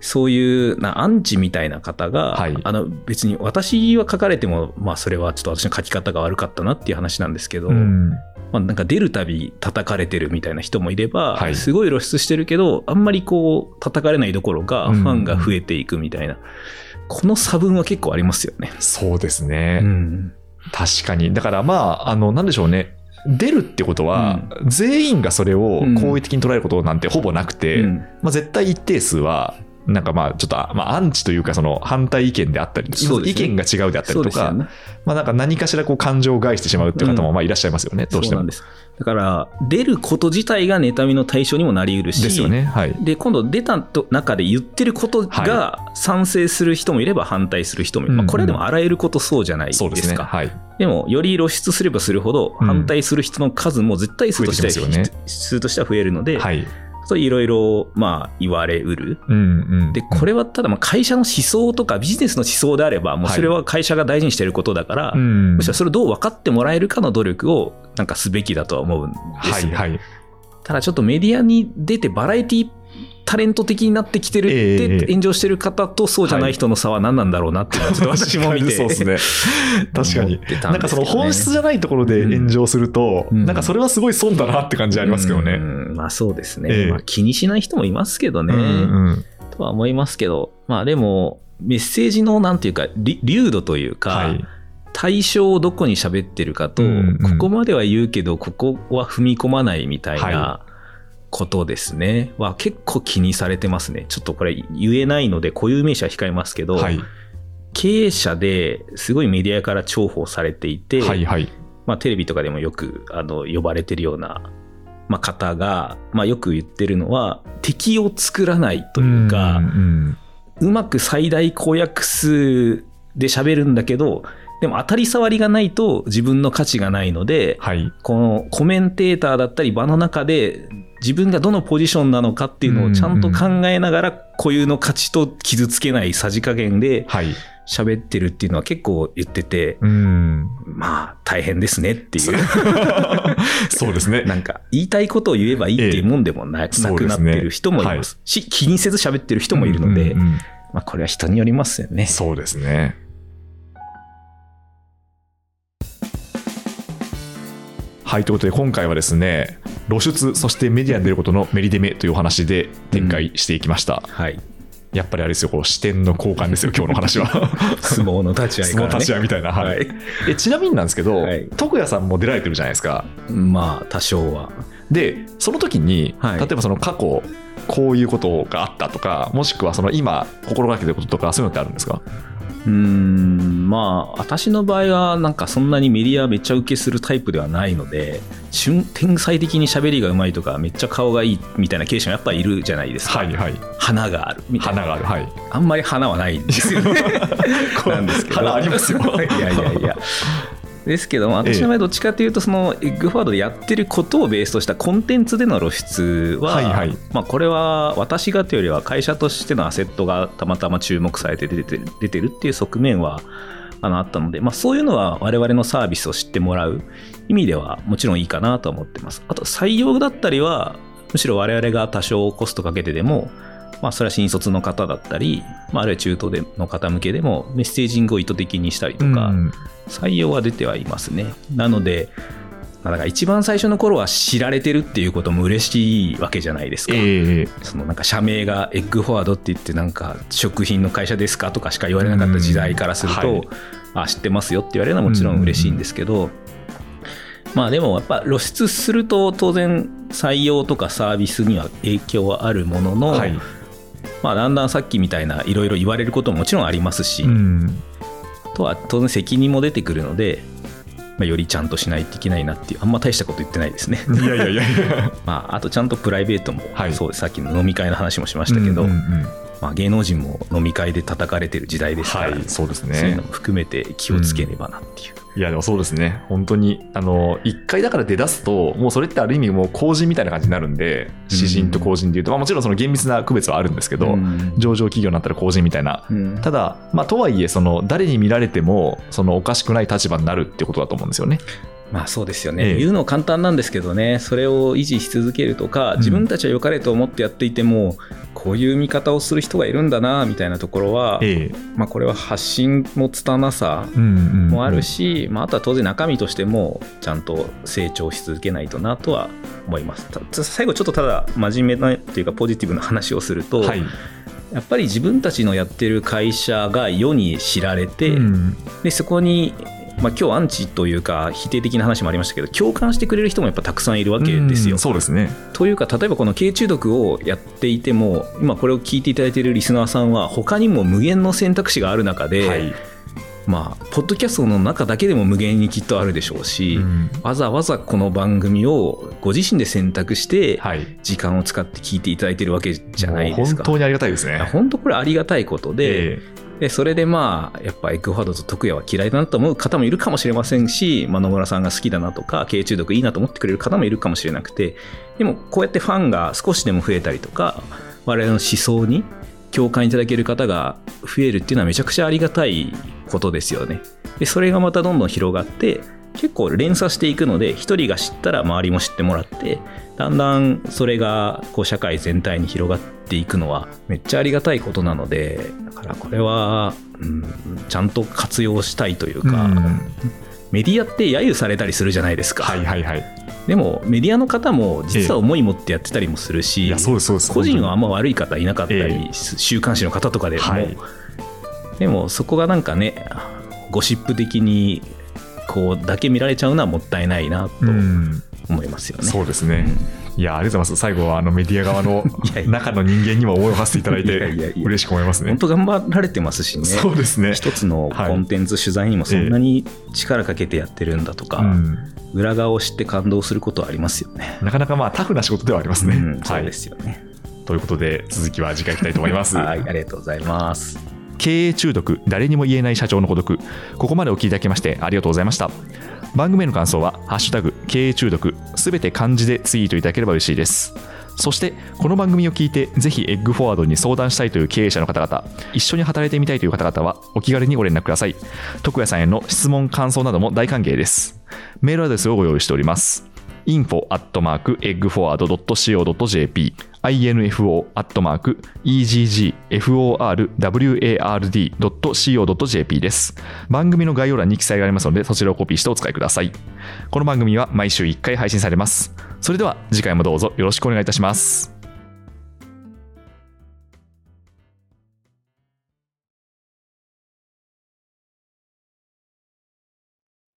[SPEAKER 3] そういうなアンチみたいな方が、
[SPEAKER 2] はい
[SPEAKER 3] あの別に私は書かれても、まあ、それはちょっと私の書き方が悪かったなっていう話なんですけど、
[SPEAKER 2] うん
[SPEAKER 3] まあ、なんか出るたび叩かれてるみたいな人もいれば、
[SPEAKER 2] はい。
[SPEAKER 3] すごい露出してるけど、あんまりこう叩かれないどころか、
[SPEAKER 2] うん。
[SPEAKER 3] ファンが増えていくみたいな、この差分は結構ありますよね。
[SPEAKER 2] そうですね、
[SPEAKER 3] うん。
[SPEAKER 2] 確かに。だからまああのなんでしょうね。出るってことは、全員がそれを好意的に捉えることなんてほぼなくて、
[SPEAKER 3] うん。
[SPEAKER 2] まあ、絶対一定数はなんかまあちょっと、まあ、アンチというかその反対意見であったり、
[SPEAKER 3] ね
[SPEAKER 2] 意見が違うであったりとか、
[SPEAKER 3] ね。
[SPEAKER 2] まあ、なんか何かしらこう感情を害してしまうっていう方もまあいらっしゃいますよね、どうしても
[SPEAKER 3] そうなん。です。だから、出ること自体が妬みの対象にもなり得るし、
[SPEAKER 2] ですよね。はい。
[SPEAKER 3] で、今度出たと中で言ってることが賛成する人もいれば反対する人もいる。
[SPEAKER 2] うん
[SPEAKER 3] まあ、これはでもあらゆることそうじゃないですか。
[SPEAKER 2] そうですね。はい。
[SPEAKER 3] でも、より露出すればするほど、
[SPEAKER 2] うん
[SPEAKER 3] 反対する人の数も絶対数としては、
[SPEAKER 2] 増えてきますよね
[SPEAKER 3] 数としては増えるので、
[SPEAKER 2] はい。
[SPEAKER 3] そういろいろ、まあ、言われうる。
[SPEAKER 2] うんうん。
[SPEAKER 3] で、これはただ、まあ会社の思想とかビジネスの思想であれば、もう
[SPEAKER 2] はい
[SPEAKER 3] それは会社が大事にしていることだから、
[SPEAKER 2] うん、
[SPEAKER 3] むしろそれをどう分かってもらえるかの努力を、なんかすべきだとは思うんですよ。
[SPEAKER 2] はいはい。
[SPEAKER 3] ただちょっとメディアに出てバラエティタレント的になってきてるっ
[SPEAKER 2] ええ
[SPEAKER 3] て炎上してる方とそうじゃない人の差は何なんだろうなっていうのはちょっと私も見て。
[SPEAKER 2] そうですね。*laughs* 確かに。
[SPEAKER 3] ね。
[SPEAKER 2] なんかその本質じゃないところで炎上すると、
[SPEAKER 3] うん。
[SPEAKER 2] なんかそれはすごい損だなって感じありますけどね。
[SPEAKER 3] うん。まあそうですね、
[SPEAKER 2] ええ。
[SPEAKER 3] まあ、気にしない人もいますけどね、
[SPEAKER 2] うんうん
[SPEAKER 3] とは思いますけど。まあでもメッセージのなんていうかり流度というか、
[SPEAKER 2] はい。
[SPEAKER 3] 対象をどこに喋ってるかと、
[SPEAKER 2] うんうん。
[SPEAKER 3] ここまでは言うけどここは踏み込まないみたい
[SPEAKER 2] は
[SPEAKER 3] なことですね、は結構気にされてますねちょっとこれ言えないので固有名詞は控えますけど、
[SPEAKER 2] はい。
[SPEAKER 3] 経営者ですごいメディアから重宝されていて、
[SPEAKER 2] はいはい。
[SPEAKER 3] まあ、テレビとかでもよくあの呼ばれてるような、まあ、方が、まあ、よく言ってるのは敵を作らないというか、
[SPEAKER 2] ん
[SPEAKER 3] うまく最大公約数で喋るんだけどでも当たり障りがないと自分の価値がないので、
[SPEAKER 2] はい。
[SPEAKER 3] このコメンテーターだったり場の中で自分がどのポジションなのかっていうのをちゃんと考えながら固有の価値と傷つけないさじ加減で
[SPEAKER 2] はい。
[SPEAKER 3] 喋ってるっていうのは結構言ってて、
[SPEAKER 2] うん。
[SPEAKER 3] まあ大変ですねっていう。*laughs*
[SPEAKER 2] そうですね。
[SPEAKER 3] なんか言いたいことを言えばいいっていうもんでもな,、くなってる人もいますし、気にせず喋ってる人もいるので、まあこれは人によりますよね。
[SPEAKER 2] そうですね。はい、ということで今回はですね、露出、そしてメディアに出ることのメリデメというお話で展開していきました。
[SPEAKER 3] はい。
[SPEAKER 2] やっぱりあれですよ、こう視点の交換ですよ、今日の話は。*laughs*
[SPEAKER 3] 相撲の立ち合い
[SPEAKER 2] 相撲。立ち合いみたいな。はい
[SPEAKER 3] はい
[SPEAKER 2] えちなみになんですけど、
[SPEAKER 3] はい
[SPEAKER 2] 徳谷さんも出られてるじゃないですか。
[SPEAKER 3] まあ多少は。
[SPEAKER 2] で、その時に、
[SPEAKER 3] はい
[SPEAKER 2] 例えばその過去、こういうことがあったとか、もしくはその今、心がけてることとか、そういうのってあるんですか？
[SPEAKER 3] うーん、まあ私の場合はなんかそんなにメディアめっちゃ受けするタイプではないので、瞬天才的に喋りがうまいとか、めっちゃ顔がいいみたいな経営者もやっぱいるじゃないですか。
[SPEAKER 2] はいはい。
[SPEAKER 3] 花があるみたいな。
[SPEAKER 2] 花がある。はい。
[SPEAKER 3] あんまり花はないんですよね。*laughs* なんですけど。
[SPEAKER 2] 花ありますよ *laughs*
[SPEAKER 3] いやいやいや。ですけども、私の場合どっちかというと、そのエッグフォワードでやってることをベースとしたコンテンツでの露出は、
[SPEAKER 2] はいはい
[SPEAKER 3] まあ、これは私がというよりは会社としてのアセットがたまたま注目されて出てる出てるっていう側面はあのあったので、まあ、そういうのは我々のサービスを知ってもらう意味ではもちろんいいかなと思ってます。あと採用だったりは、むしろ我々が多少コストかけてでも、まあ、それは新卒の方だったり、まあ、あるいは中東での方向けでもメッセージングを意図的にしたりとか、
[SPEAKER 2] うん
[SPEAKER 3] 採用は出てはいますね。なので、まあだから一番最初の頃は知られてるっていうことも嬉しいわけじゃないですか。
[SPEAKER 2] ええ
[SPEAKER 3] そのなんか社名がエッグフォワードって言ってなんか食品の会社ですかとかしか言われなかった時代からすると、
[SPEAKER 2] うんはい
[SPEAKER 3] あ知ってますよって言われるのはもちろん嬉しいんですけど、まあでもやっぱ露出すると当然採用とかサービスには影響はあるものの、
[SPEAKER 2] はい。
[SPEAKER 3] まあだんだんさっきみたいないろいろ言われることももちろんありますし、
[SPEAKER 2] うん
[SPEAKER 3] とは当然責任も出てくるので、まあ、よりちゃんとしないといけないなっていうあんま大したこと言ってないですね。
[SPEAKER 2] いやいやいやいや。*laughs*
[SPEAKER 3] まあ、あとちゃんとプライベートも、
[SPEAKER 2] はい
[SPEAKER 3] そうですさっきの飲み会の話もしましたけど、
[SPEAKER 2] うんうんうん
[SPEAKER 3] まあ、芸能人も飲み会で叩かれてる時代ですから、
[SPEAKER 2] はいそうです
[SPEAKER 3] そういう
[SPEAKER 2] ね
[SPEAKER 3] のも含めて気をつければなっていう。
[SPEAKER 2] いやでもそうですね。本当にあの一回だから出だすともうそれってある意味もう公人みたいな感じになるんで詩人と公人でいうと、まあ、もちろんその厳密な区別はあるんですけど、
[SPEAKER 3] うん。
[SPEAKER 2] 上場企業になったら公人みたいな。
[SPEAKER 3] うん。
[SPEAKER 2] ただ、まあ、とはいえその誰に見られてもそのおかしくない立場になるってことだと思うんですよね。
[SPEAKER 3] まあそうですよね、
[SPEAKER 2] ええ。
[SPEAKER 3] 言うの簡単なんですけどね、それを維持し続けるとか、自分たちは良かれと思ってやっていても、こういう見方をする人がいるんだなみたいなところは、
[SPEAKER 2] ええ。
[SPEAKER 3] まあ、これは発信の拙さ
[SPEAKER 2] うんうん
[SPEAKER 3] もあるし、まあ、あとは当然中身としてもちゃんと成長し続けないとなとは思います。た最後ちょっとただ真面目なっていうかポジティブな話をすると、
[SPEAKER 2] はい。
[SPEAKER 3] やっぱり自分たちのやってる会社が世に知られて、
[SPEAKER 2] うん。
[SPEAKER 3] でそこに、まあ、今日アンチというか否定的な話もありましたけど共感してくれる人もやっぱたくさんいるわけですよ
[SPEAKER 2] うん。そうですね。
[SPEAKER 3] というか例えばこの軽中毒をやっていても今これを聞いていただいているリスナーさんは他にも無限の選択肢がある中で、
[SPEAKER 2] はい
[SPEAKER 3] まあポッドキャストの中だけでも無限にきっとあるでしょうし、
[SPEAKER 2] うん
[SPEAKER 3] わざわざこの番組をご自身で選択して
[SPEAKER 2] はい
[SPEAKER 3] 時間を使って聞いていただいてるわけじゃないですか。
[SPEAKER 2] もう本当にありがたいですね。
[SPEAKER 3] 本当これありがたいことで、
[SPEAKER 2] え
[SPEAKER 3] でそれでまあやっぱエッグフォワードと徳也は嫌いだなと思う方もいるかもしれませんし、まあ、野村さんが好きだなとか経営中毒いいなと思ってくれる方もいるかもしれなくてでもこうやってファンが少しでも増えたりとか我々の思想に共感いただける方が増えるっていうのはめちゃくちゃありがたいことですよね。でそれがまたどんどん広がって結構連鎖していくので一人が知ったら周りも知ってもらってだんだんそれがこう社会全体に広がっていくのはめっちゃありがたいことなのでだからこれは、うん、ちゃんと活用したいという
[SPEAKER 2] え
[SPEAKER 3] か、
[SPEAKER 2] うん。
[SPEAKER 3] メディアって揶揄されたりするじゃないですか、
[SPEAKER 2] はいはいはい。
[SPEAKER 3] でもメディアの方も実は思い持ってやってたりもするし、
[SPEAKER 2] いやそうですそうです。
[SPEAKER 3] 個人はあんま悪い方いなかったり、
[SPEAKER 2] え。
[SPEAKER 3] 週刊誌の方とかでも、
[SPEAKER 2] はい。
[SPEAKER 3] でもそこがなんかねゴシップ的にこうだけ見られちゃうのはもったいないなと
[SPEAKER 2] うん
[SPEAKER 3] 思いますよね。
[SPEAKER 2] そうですね。いやありがとうございます。最後はあのメディア側の *laughs* 中の人間にも思いを馳せていただいて嬉しく思いますね
[SPEAKER 3] 本。当頑張られてますしね。
[SPEAKER 2] そうですね。
[SPEAKER 3] 一つのコンテンツ取材にもそんなに力かけてやってるんだとか、
[SPEAKER 2] うん
[SPEAKER 3] 裏側を知って感動することはありますよね。
[SPEAKER 2] なかなかまあタフな仕事ではありますね。
[SPEAKER 3] うん、そ
[SPEAKER 2] はい
[SPEAKER 3] うで。すよね。
[SPEAKER 2] ということで続きは次回いきたいと思います。*laughs*
[SPEAKER 3] はい、ありがとうございます。
[SPEAKER 2] 経営中毒誰にも言えない社長の孤独ここまでお聞きいただきましてありがとうございました番組への感想は「ハッシュタグ経営中毒」すべて漢字でツイートいただければ嬉しいです。そしてこの番組を聞いてぜひエッグフォワードに相談したいという経営者の方々一緒に働いてみたいという方々はお気軽にご連絡ください。徳谷さんへの質問感想なども大歓迎です。メールアドレスをご用意しております。info at mark eggforward.co.jp info.eggforward.co.jp です。番組の概要欄に記載がありますので、そちらをコピーしてお使いください。この番組は毎週1回配信されます。それでは次回もどうぞよろしくお願いいたします。